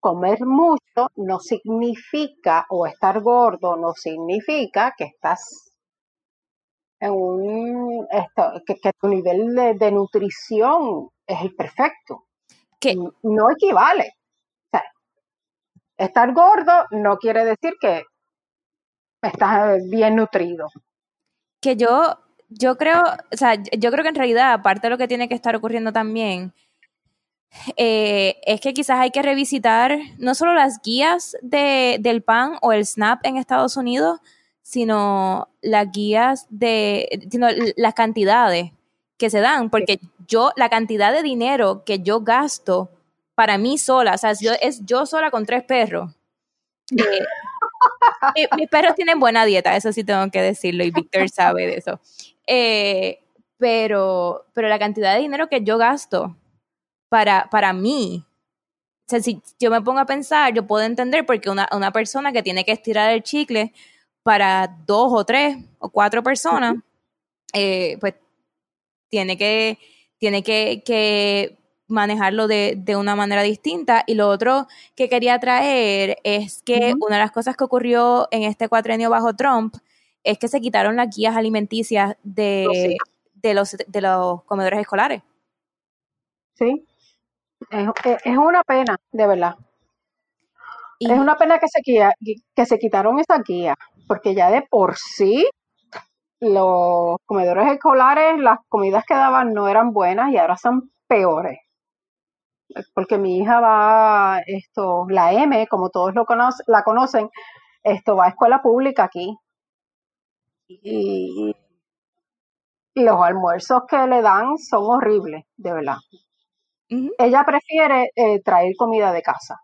comer mucho no significa, o estar gordo no significa que estás en un, que, tu nivel de, nutrición es el perfecto. Que no equivale. estar gordo no quiere decir que estás bien nutrido. Que yo, yo creo, o sea, yo creo que en realidad, aparte de lo que tiene que estar ocurriendo también, eh, es que quizás hay que revisitar no solo las guías de, del PAN o el SNAP en Estados Unidos, sino las guías de, sino las cantidades que se dan, porque yo, la cantidad de dinero que yo gasto para mí sola, o sea, yo, es yo sola con tres perros. Eh, mis perros tienen buena dieta, eso sí tengo que decirlo, y Víctor sabe de eso. Eh, pero, pero la cantidad de dinero que yo gasto para, para mí. O sea, si yo me pongo a pensar, yo puedo entender porque una, una persona que tiene que estirar el chicle para dos o tres o cuatro personas, eh, pues tiene que, tiene que, que manejarlo de, de, una manera distinta. Y lo otro que quería traer es que una de las cosas que ocurrió en este cuatrenio bajo Trump es que se quitaron las guías alimenticias de, de, los, de los comedores escolares. Sí, es, una pena, de verdad. es una pena que se, que se quitaron esa guía, porque ya de por sí los comedores escolares, las comidas que daban no eran buenas y ahora son peores. Porque mi hija va, esto, la M, como todos lo la conocen, esto va a escuela pública aquí. y los almuerzos que le dan son horribles, de verdad. Ella prefiere eh, traer comida de casa.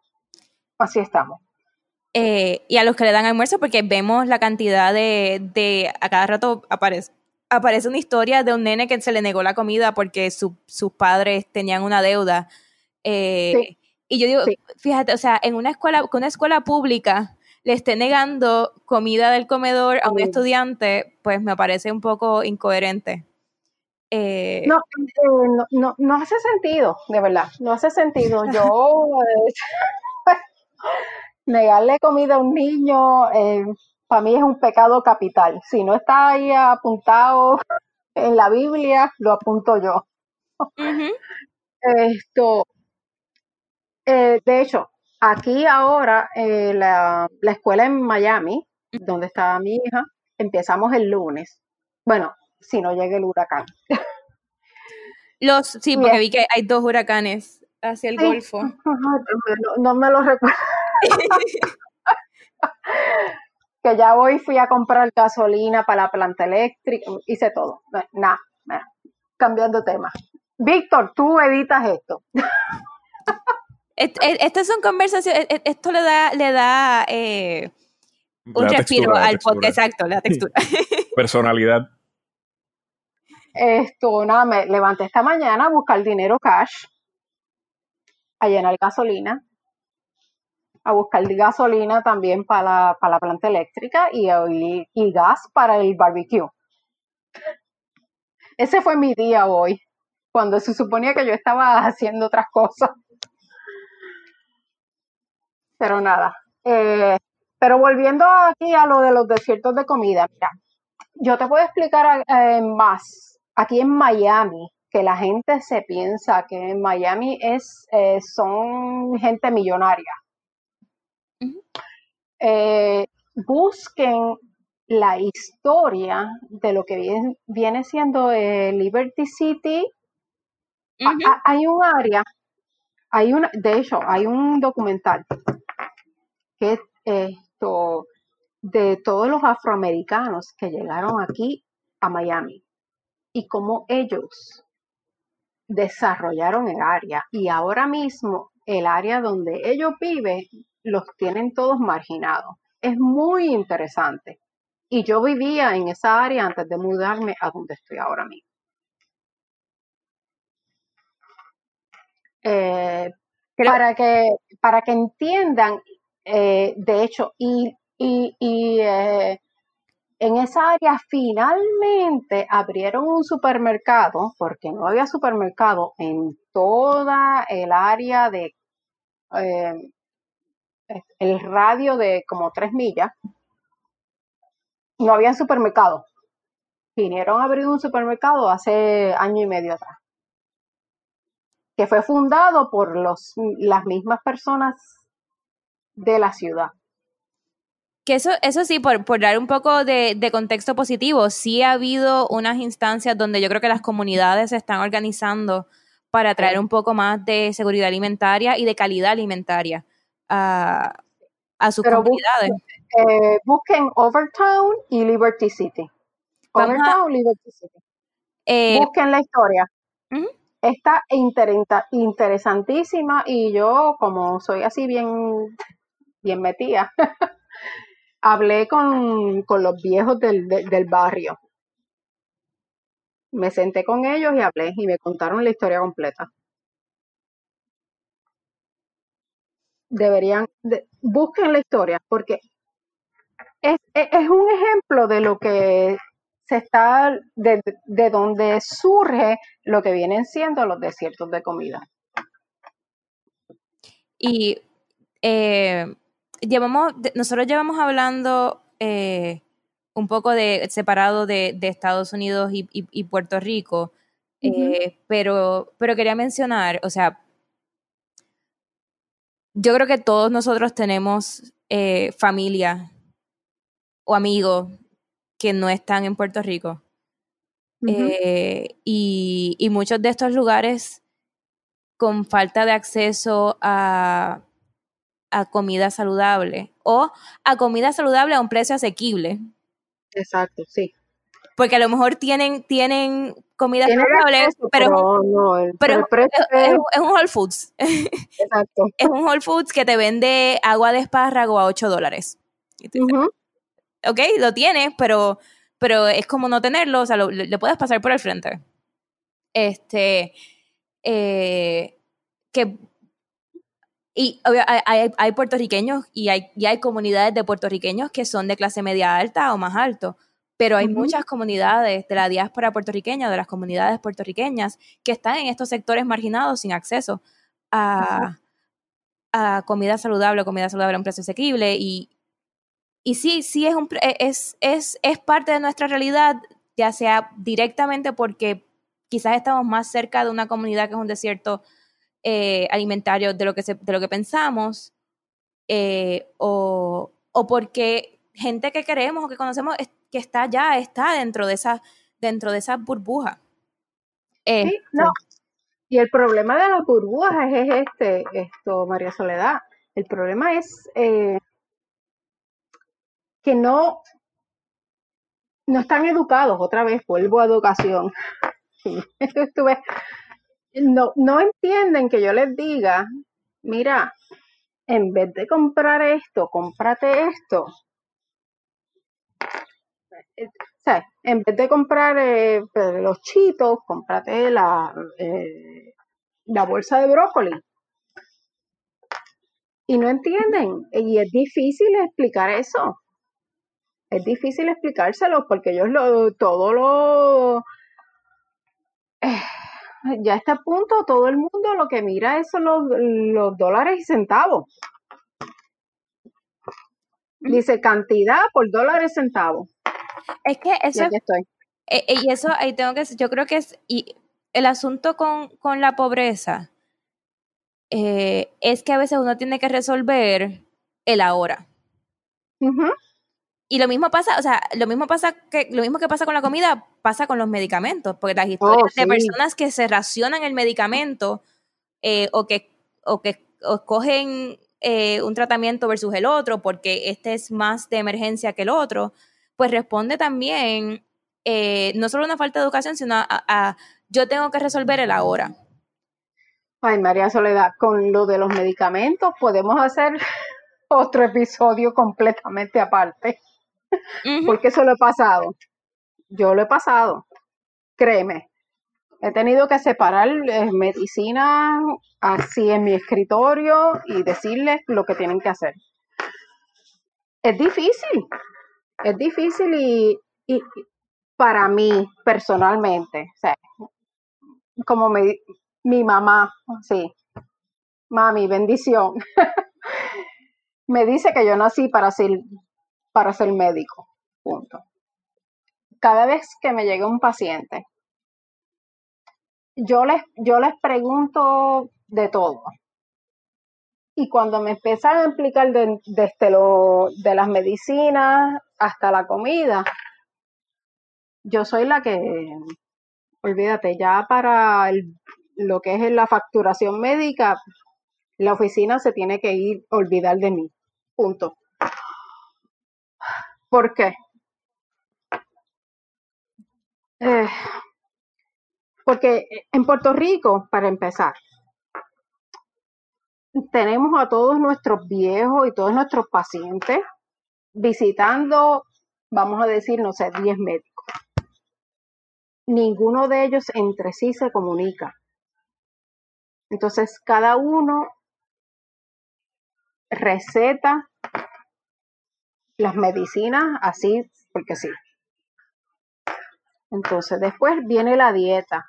Así estamos. Eh, y a los que le dan almuerzo, porque vemos la cantidad de, a cada rato aparece, aparece una historia de un nene que se le negó la comida porque sus padres tenían una deuda. Eh, y yo digo, fíjate, o sea, en una escuela, con una escuela pública le esté negando comida del comedor a un estudiante, pues me parece un poco incoherente. Eh, no, no, no, no, hace sentido, de verdad, no hace sentido. Yo negarle comida a un niño, eh, para mí es un pecado capital. Si no está ahí apuntado en la Biblia, lo apunto yo. Esto, eh, de hecho, aquí ahora la, la escuela en Miami, donde está mi hija, empezamos el lunes. Bueno, si no llega el huracán. Los, sí, porque vi que hay dos huracanes hacia el Golfo. No, me lo recuerdo. que ya voy, fui a comprar gasolina para la planta eléctrica, hice todo. Nada, cambiando tema. Víctor, tú editas esto. Estas son conversaciones, e, e, esto le da, le da eh, un respiro al podcast, exacto, la textura. Personalidad. Esto, nada, me levanté esta mañana a buscar dinero cash, a llenar gasolina, a buscar gasolina también para la, la planta eléctrica y, y, gas para el barbecue. Ese fue mi día hoy, cuando se suponía que yo estaba haciendo otras cosas. Pero nada. Eh, pero volviendo aquí a lo de los desiertos de comida, mira, yo te puedo explicar eh, más aquí en Miami, que la gente se piensa que en Miami es, eh, son gente millonaria. Eh, busquen la historia de lo que viene, siendo eh, Liberty City. hay un área, hay una, de hecho, hay un documental que es esto de todos los afroamericanos que llegaron aquí a Miami y cómo ellos desarrollaron el área. Y ahora mismo el área donde ellos viven los tienen todos marginados. Es muy interesante. Y yo vivía en esa área antes de mudarme a donde estoy ahora mismo. Eh, para, que, para que entiendan, eh, de hecho, y, y, eh, en esa área finalmente abrieron un supermercado, porque no había supermercado en toda el área de, eh, el radio de como tres millas, no había supermercado. Vinieron a abrir un supermercado hace año y medio atrás, que fue fundado por los, las mismas personas de la ciudad. Que eso, eso sí, por, por dar un poco de, de, contexto positivo, sí ha habido unas instancias donde yo creo que las comunidades se están organizando para traer un poco más de seguridad alimentaria y de calidad alimentaria a, a sus comunidades. Eh, busquen, Overtown y Liberty City. Overtown, Liberty City. Eh, busquen la historia. Está interesantísima y yo, como soy así bien, bien metida, hablé con, con, los viejos del, del barrio. Me senté con ellos y hablé y me contaron la historia completa. Deberían, busquen la historia, porque es, es, un ejemplo de lo que se está, de, de donde surge lo que vienen siendo los desiertos de comida. Y eh, llevamos, nosotros llevamos hablando eh, un poco de separado de, de Estados Unidos y, y, Puerto Rico, eh, pero, pero quería mencionar, o sea, yo creo que todos nosotros tenemos eh, familia o amigos que no están en Puerto Rico. Eh, y, y, muchos de estos lugares con falta de acceso a, a comida saludable o a comida saludable a un precio asequible. Exacto, sí porque a lo mejor tienen, tienen comida saludable, pero, pero, es, un Whole Foods. Exacto. es un Whole Foods que te vende agua de espárrago a 8 dólares. Ok, lo tienes, pero, pero es como no tenerlo, o sea, le puedes pasar por el frente. Este, eh, que y hay, hay, puertorriqueños y hay, y hay comunidades de puertorriqueños que son de clase media alta o más alto pero hay muchas comunidades de la diáspora puertorriqueña, de las comunidades puertorriqueñas, que están en estos sectores marginados sin acceso a, a comida saludable, comida saludable a un precio asequible. Y, y sí, sí es, un, e, es, es, es parte de nuestra realidad, ya sea directamente porque quizás estamos más cerca de una comunidad que es un desierto eh, alimentario de lo que, se, de lo que pensamos, eh, o, o porque gente que queremos o que conocemos que está ya, está dentro de esa, dentro de esa burbuja. Este no. Y el problema de las burbujas es este, esto, María Soledad. El problema es eh, que no, no están educados, otra vez vuelvo a educación. Estuve, no, no entienden que yo les diga, mira, en vez de comprar esto, cómprate esto. Eh, en vez de comprar eh, pues, los chitos, cómprate la, eh, la bolsa de brócoli. Y no entienden. Y es difícil explicar eso. Es difícil explicárselo porque ellos lo, todo lo... ya a este punto todo el mundo lo que mira es los, los dólares y centavos. Dice cantidad por dólares y centavos. Es que eso. Eh, eh, y eso ahí tengo que. Yo creo que es. Y el asunto con, con la pobreza eh, es que a veces uno tiene que resolver el ahora. Y lo mismo pasa, o sea, lo mismo pasa que lo mismo que pasa con la comida pasa con los medicamentos, porque las historias oh, de personas que se racionan el medicamento o que o que escogen un tratamiento versus el otro porque este es más de emergencia que el otro, pues responde también eh, no solo una falta de educación, sino a, yo tengo que resolver el ahora. Ay, María Soledad, con lo de los medicamentos podemos hacer otro episodio completamente aparte, porque eso lo he pasado. Yo lo he pasado, créeme. He tenido que separar eh, medicina así en mi escritorio y decirles lo que tienen que hacer. Es difícil, es difícil y, y para mí personalmente, o sea, como mi mamá, sí, mami, bendición. me dice que yo nací para ser, para ser médico. Punto. Cada vez que me llega un paciente, yo les, yo les pregunto de todo. Y cuando me empiezan a explicar de, desde lo, de las medicinas hasta la comida, yo soy la que, olvídate, ya para lo que es la facturación médica, la oficina se tiene que ir, olvidar de mí. Punto. ¿Por qué? Eh, porque en Puerto Rico, para empezar, tenemos a todos nuestros viejos y todos nuestros pacientes visitando, vamos a decir, no sé, 10 médicos. Ninguno de ellos entre sí se comunica. Entonces, cada uno receta las medicinas así porque sí. Entonces, después viene la dieta.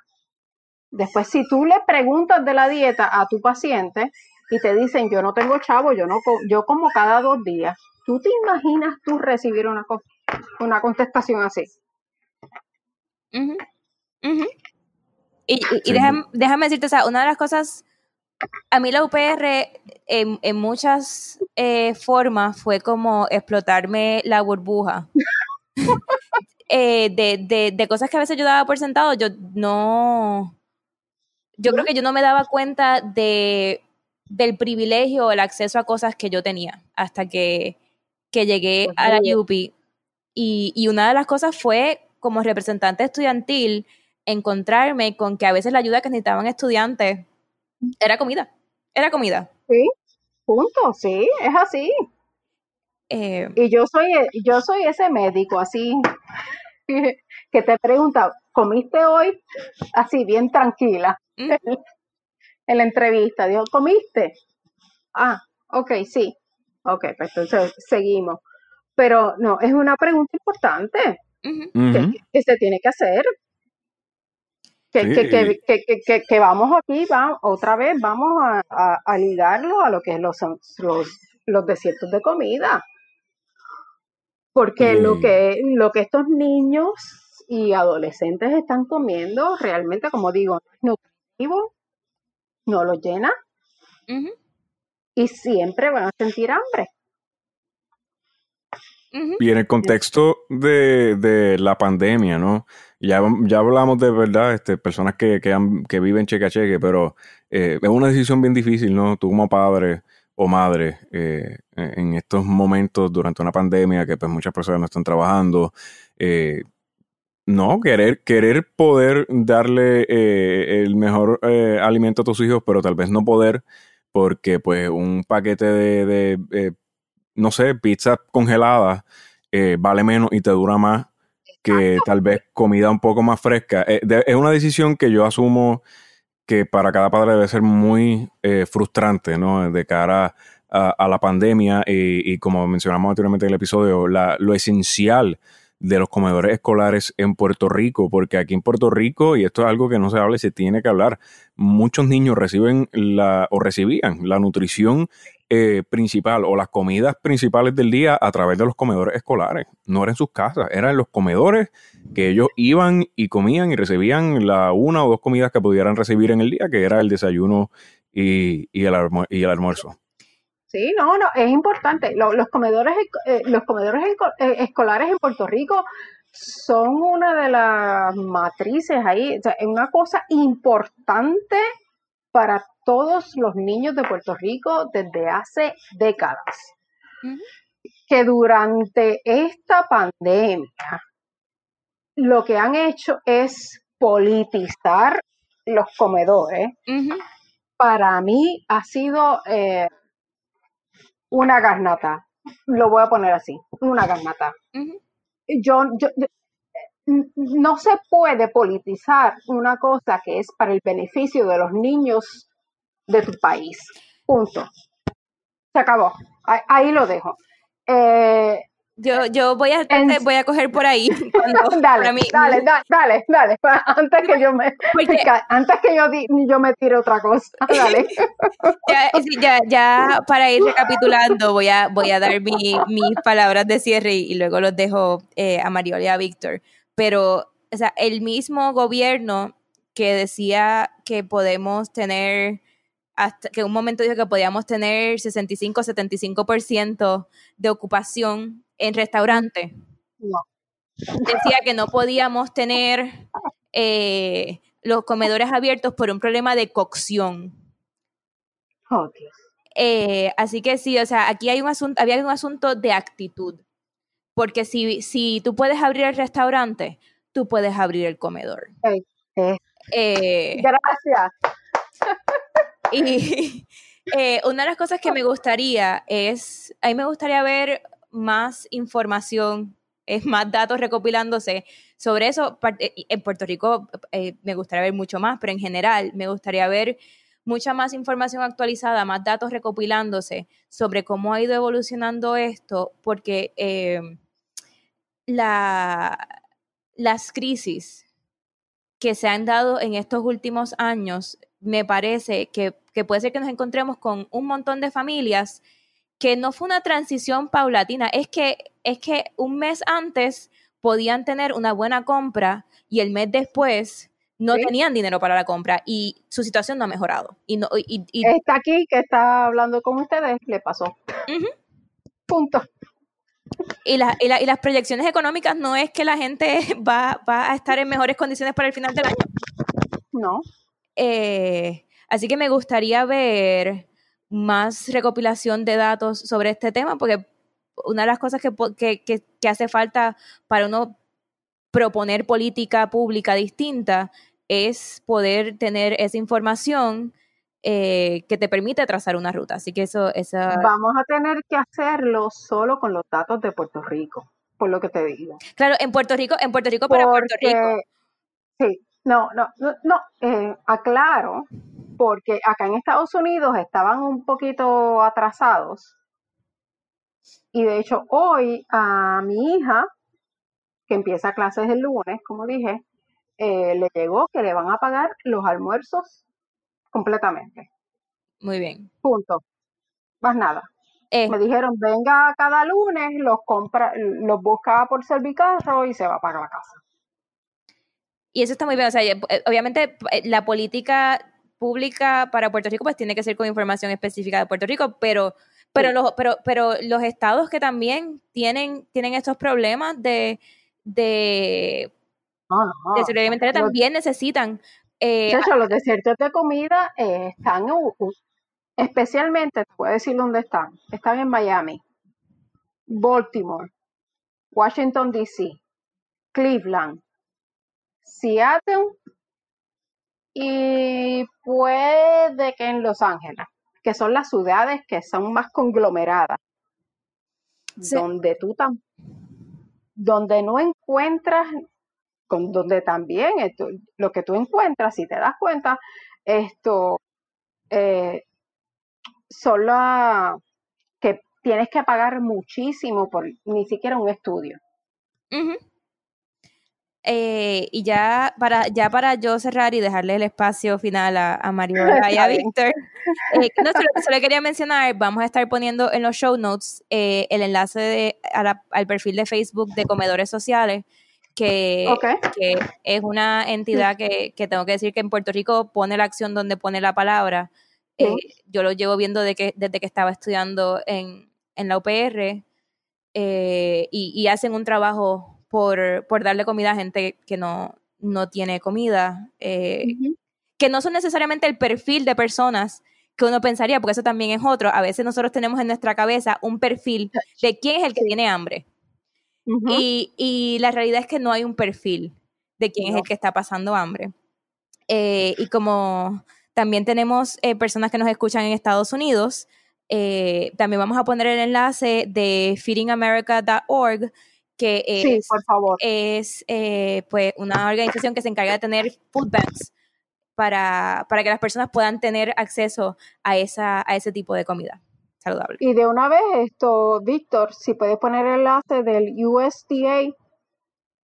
Después, si tú le preguntas de la dieta a tu paciente y te dicen, yo no tengo chavo, yo, no, yo como cada dos días, ¿tú te imaginas tú recibir una, una contestación así? Y, déjame, decirte, o sea, una de las cosas, a mí la UPR en, muchas eh, formas fue como explotarme la burbuja. Eh, de, de, cosas que a veces yo daba por sentado, yo no, yo creo que yo no me daba cuenta de, del privilegio o el acceso a cosas que yo tenía hasta que, que llegué pues a la UP. Y, y una de las cosas fue, como representante estudiantil, encontrarme con que a veces la ayuda que necesitaban estudiantes era comida. Era comida. Sí, punto, sí, es así. Eh, y yo soy, yo soy ese médico así que te pregunta, ¿comiste hoy? Así, bien tranquila. en la entrevista, dijo, ¿comiste? Ah, ok, sí. Ok, pues entonces seguimos. Pero no, es una pregunta importante que, se tiene que hacer. Que, que, que, vamos aquí, va, otra vez vamos a, a, ligarlo a lo que es los, los, los desiertos de comida. Porque lo, que, lo que estos niños y adolescentes están comiendo realmente, como digo, no es nutritivo, no lo llena y siempre van a sentir hambre. Y en el contexto de, de, la pandemia, ¿no? Ya, ya hablamos de verdad, este, personas que, que, que viven cheque a cheque, pero eh, es una decisión bien difícil, ¿no? Tú como padre, o madre eh, en estos momentos durante una pandemia que pues muchas personas no están trabajando. Eh, no, querer, querer poder darle eh, el mejor alimento a tus hijos, pero tal vez no poder porque pues un paquete de, no sé, pizza congelada vale menos y te dura más que tal vez comida un poco más fresca. es una decisión que yo asumo que para cada padre debe ser muy eh, frustrante, ¿no? De cara a, la pandemia y, como mencionamos anteriormente en el episodio, lo esencial de los comedores escolares en Puerto Rico, porque aquí en Puerto Rico, y esto es algo que no se habla y se tiene que hablar, muchos niños reciben la o recibían la nutrición eh, principal o las comidas principales del día a través de los comedores escolares. No eran sus casas, eran los comedores que ellos iban y comían y recibían la una o dos comidas que pudieran recibir en el día, que era el desayuno y, y el almuerzo. Sí, no, no, es importante. Los, comedores, eh, los comedores eh, escolares en Puerto Rico son una de las matrices ahí, o sea, es una cosa importante para todos los niños de Puerto Rico desde hace décadas. Que durante esta pandemia lo que han hecho es politizar los comedores. Para mí ha sido eh, una garnata. Lo voy a poner así, una garnata. yo, yo, no se puede politizar una cosa que es para el beneficio de los niños de tu país. Punto. Se acabó. Ahí, lo dejo. Eh, Yo, yo voy a voy a coger por ahí. dale, dale, dale, dale, antes que yo me antes que yo, yo me tire otra cosa. Dale. Ya, ya, para ir recapitulando, voy a, voy a dar mi, mis palabras de cierre y, luego los dejo eh, a Mariola y a Víctor. Pero, o sea, el mismo gobierno que decía que podemos tener hasta que un momento dijo que podíamos tener 65-75% de ocupación en restaurante. Decía que no podíamos tener eh, los comedores abiertos por un problema de cocción. Oh, eh, así que sí, o sea, aquí hay un asunto, había un asunto de actitud. Porque si, si tú puedes abrir el restaurante, tú puedes abrir el comedor. Eh, Gracias. Y una de las cosas que me gustaría es, a mí me gustaría ver más información, es más datos recopilándose sobre eso. Eh, en Puerto Rico eh, me gustaría ver mucho más, pero en general me gustaría ver mucha más información actualizada, más datos recopilándose sobre cómo ha ido evolucionando esto, porque eh, la, las crisis que se han dado en estos últimos años, me parece que, que puede ser que nos encontremos con un montón de familias que no fue una transición paulatina, es que, es que un mes antes podían tener una buena compra y el mes después no tenían dinero para la compra y su situación no ha mejorado. Y no, y, Está aquí, que está hablando con ustedes, le pasó. Punto. Y, y, las proyecciones económicas no es que la gente va, va, a estar en mejores condiciones para el final del año. No. Eh, así que me gustaría ver más recopilación de datos sobre este tema, porque una de las cosas que, que, hace falta para uno proponer política pública distinta es poder tener esa información eh, que te permite trazar una ruta. Así que eso, esa... Vamos a tener que hacerlo solo con los datos de Puerto Rico, por lo que te digo. Claro, en Puerto Rico, en Puerto Rico para Puerto Rico. Sí, no, no, no, no eh, aclaro porque acá en Estados Unidos estaban un poquito atrasados. Y de hecho, hoy a mi hija, que empieza clases el lunes, como dije, eh, le llegó que le van a pagar los almuerzos completamente. Muy bien. Punto. Más nada. Eh. Me dijeron, venga cada lunes, los compra, los busca por servicarro y se va para la casa. Y eso está muy bien. O sea, eh, obviamente la política pública para Puerto Rico, pues tiene que ser con información específica de Puerto Rico, pero, pero, los, pero, pero los estados que también tienen, tienen estos problemas de, de, también necesitan. Eh, hecho, los desiertos de comida eh, están, especialmente, te puedo decir dónde están. Están en Miami, Baltimore, Washington, D.C., Cleveland, Seattle y puede que en Los Ángeles, que son las ciudades que son más conglomeradas, donde tú tam donde no encuentras, con, donde también esto, lo que tú encuentras, si te das cuenta, esto eh, son que tienes que pagar muchísimo por ni siquiera un estudio. Eh, y ya para, ya para yo cerrar y dejarle el espacio final a, a Mario y a Víctor, eh, no, solo, quería mencionar, vamos a estar poniendo en los show notes eh, el enlace de, al perfil de Facebook de Comedores Sociales, que, que es una entidad que, que, tengo que decir que en Puerto Rico pone la acción donde pone la palabra. yo lo llevo viendo de que, desde que estaba estudiando en, en la UPR y, y hacen un trabajo por, por darle comida a gente que no, no tiene comida, eh, que no son necesariamente el perfil de personas que uno pensaría, porque eso también es otro. A veces nosotros tenemos en nuestra cabeza un perfil de quién es el que tiene hambre. y, y, la realidad es que no hay un perfil de quién es el que está pasando hambre. Eh, y como también tenemos eh, personas que nos escuchan en Estados Unidos, también vamos a poner el enlace de feedingamerica.org, que es, por favor. es eh, pues una organización que se encarga de tener food banks para, para que las personas puedan tener acceso a, esa, a ese tipo de comida. saludable. Y de una vez esto, Víctor, si puedes poner el enlace del USDA,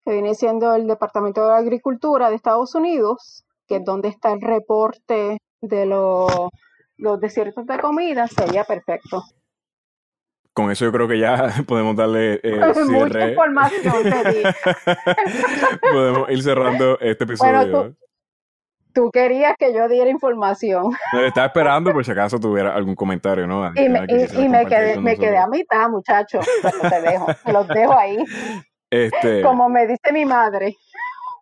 que viene siendo el Departamento de Agricultura de Estados Unidos, que es donde está el reporte de los, los desiertos de comida, sería perfecto. Con eso yo creo que ya podemos darle eh, Mucha información podemos ir cerrando este episodio. Bueno, tú- Tú querías que yo diera información estaba esperando por si acaso tuviera algún comentario, ¿no? y me, y- y me quedé, me quedé a mitad, muchachos. Pero te dejo, los dejo ahí. Este, Como me dice mi madre.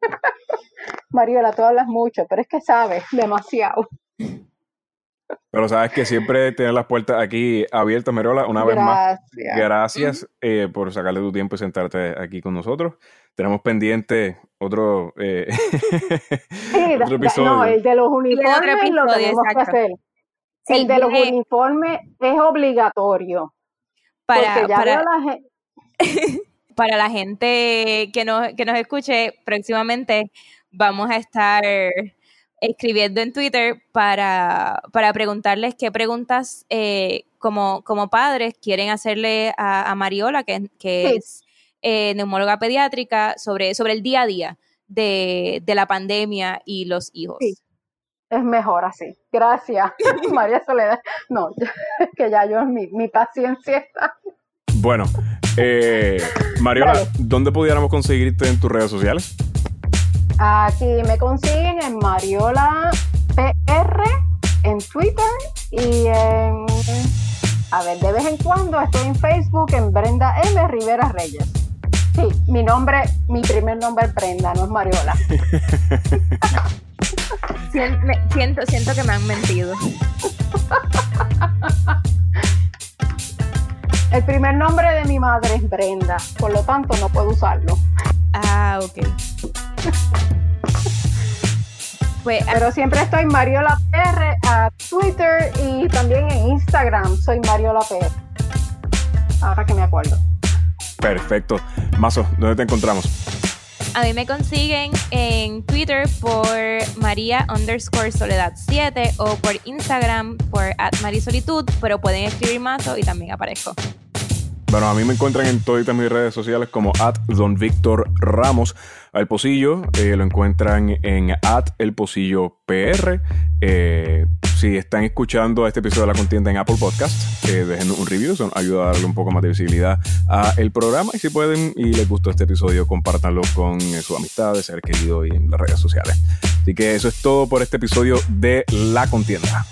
Mariola, tú hablas mucho, pero es que sabes demasiado. Pero sabes que siempre tener las puertas aquí abiertas, Merola, una vez más. Gracias. Eh, por sacarle tu tiempo y sentarte aquí con nosotros. Tenemos pendiente otro, eh, Sí, otro episodio. no, el de los uniformes lo episodio, tenemos que exacto. hacer. Sí, el de los uniformes es obligatorio. para, porque ya para, veo la gente. para la gente que nos, que nos escuche, próximamente vamos a estar escribiendo en Twitter para, para preguntarles qué preguntas eh, como, como padres quieren hacerle a, a Mariola, que, que Sí. es eh, neumóloga pediátrica, sobre, sobre el día a día de, de la pandemia y los hijos. Sí. Es mejor así. Gracias, María Soledad. No, que ya yo, mi, mi paciencia está. Bueno, eh, Mariola, Dale. ¿dónde pudiéramos conseguirte en tus redes sociales? Aquí me consiguen en Mariola PR en Twitter y en. A ver, de vez en cuando estoy en Facebook en Brenda M. Rivera Reyes. Sí, mi nombre, mi primer nombre es Brenda, no es Mariola. Siento, siento que me han mentido. El primer nombre de mi madre es Brenda, por lo tanto no puedo usarlo. Ah, ok. Pues Pero siempre estoy Mariola PR a Twitter y también en Instagram soy Mariola PR. Ahora que me acuerdo. Perfecto. Mazo, ¿dónde te encontramos? a mí me consiguen en Twitter por María underscore Soledad 7 o por Instagram por at Marisolitud, pero pueden escribir Mazo y también aparezco. Bueno, a mí me encuentran en todas mis redes sociales como at Don Víctor Ramos. Al Pocillo eh, lo encuentran en at El Pocillo PR. Eh, si están escuchando este episodio de la contienda en Apple Podcast, eh, dejen un review, eso nos ayuda a darle un poco más de visibilidad a el programa. Y si pueden y les gustó este episodio, compártanlo con eh, sus amistades, ser querido y en las redes sociales. Así que eso es todo por este episodio de La Contienda.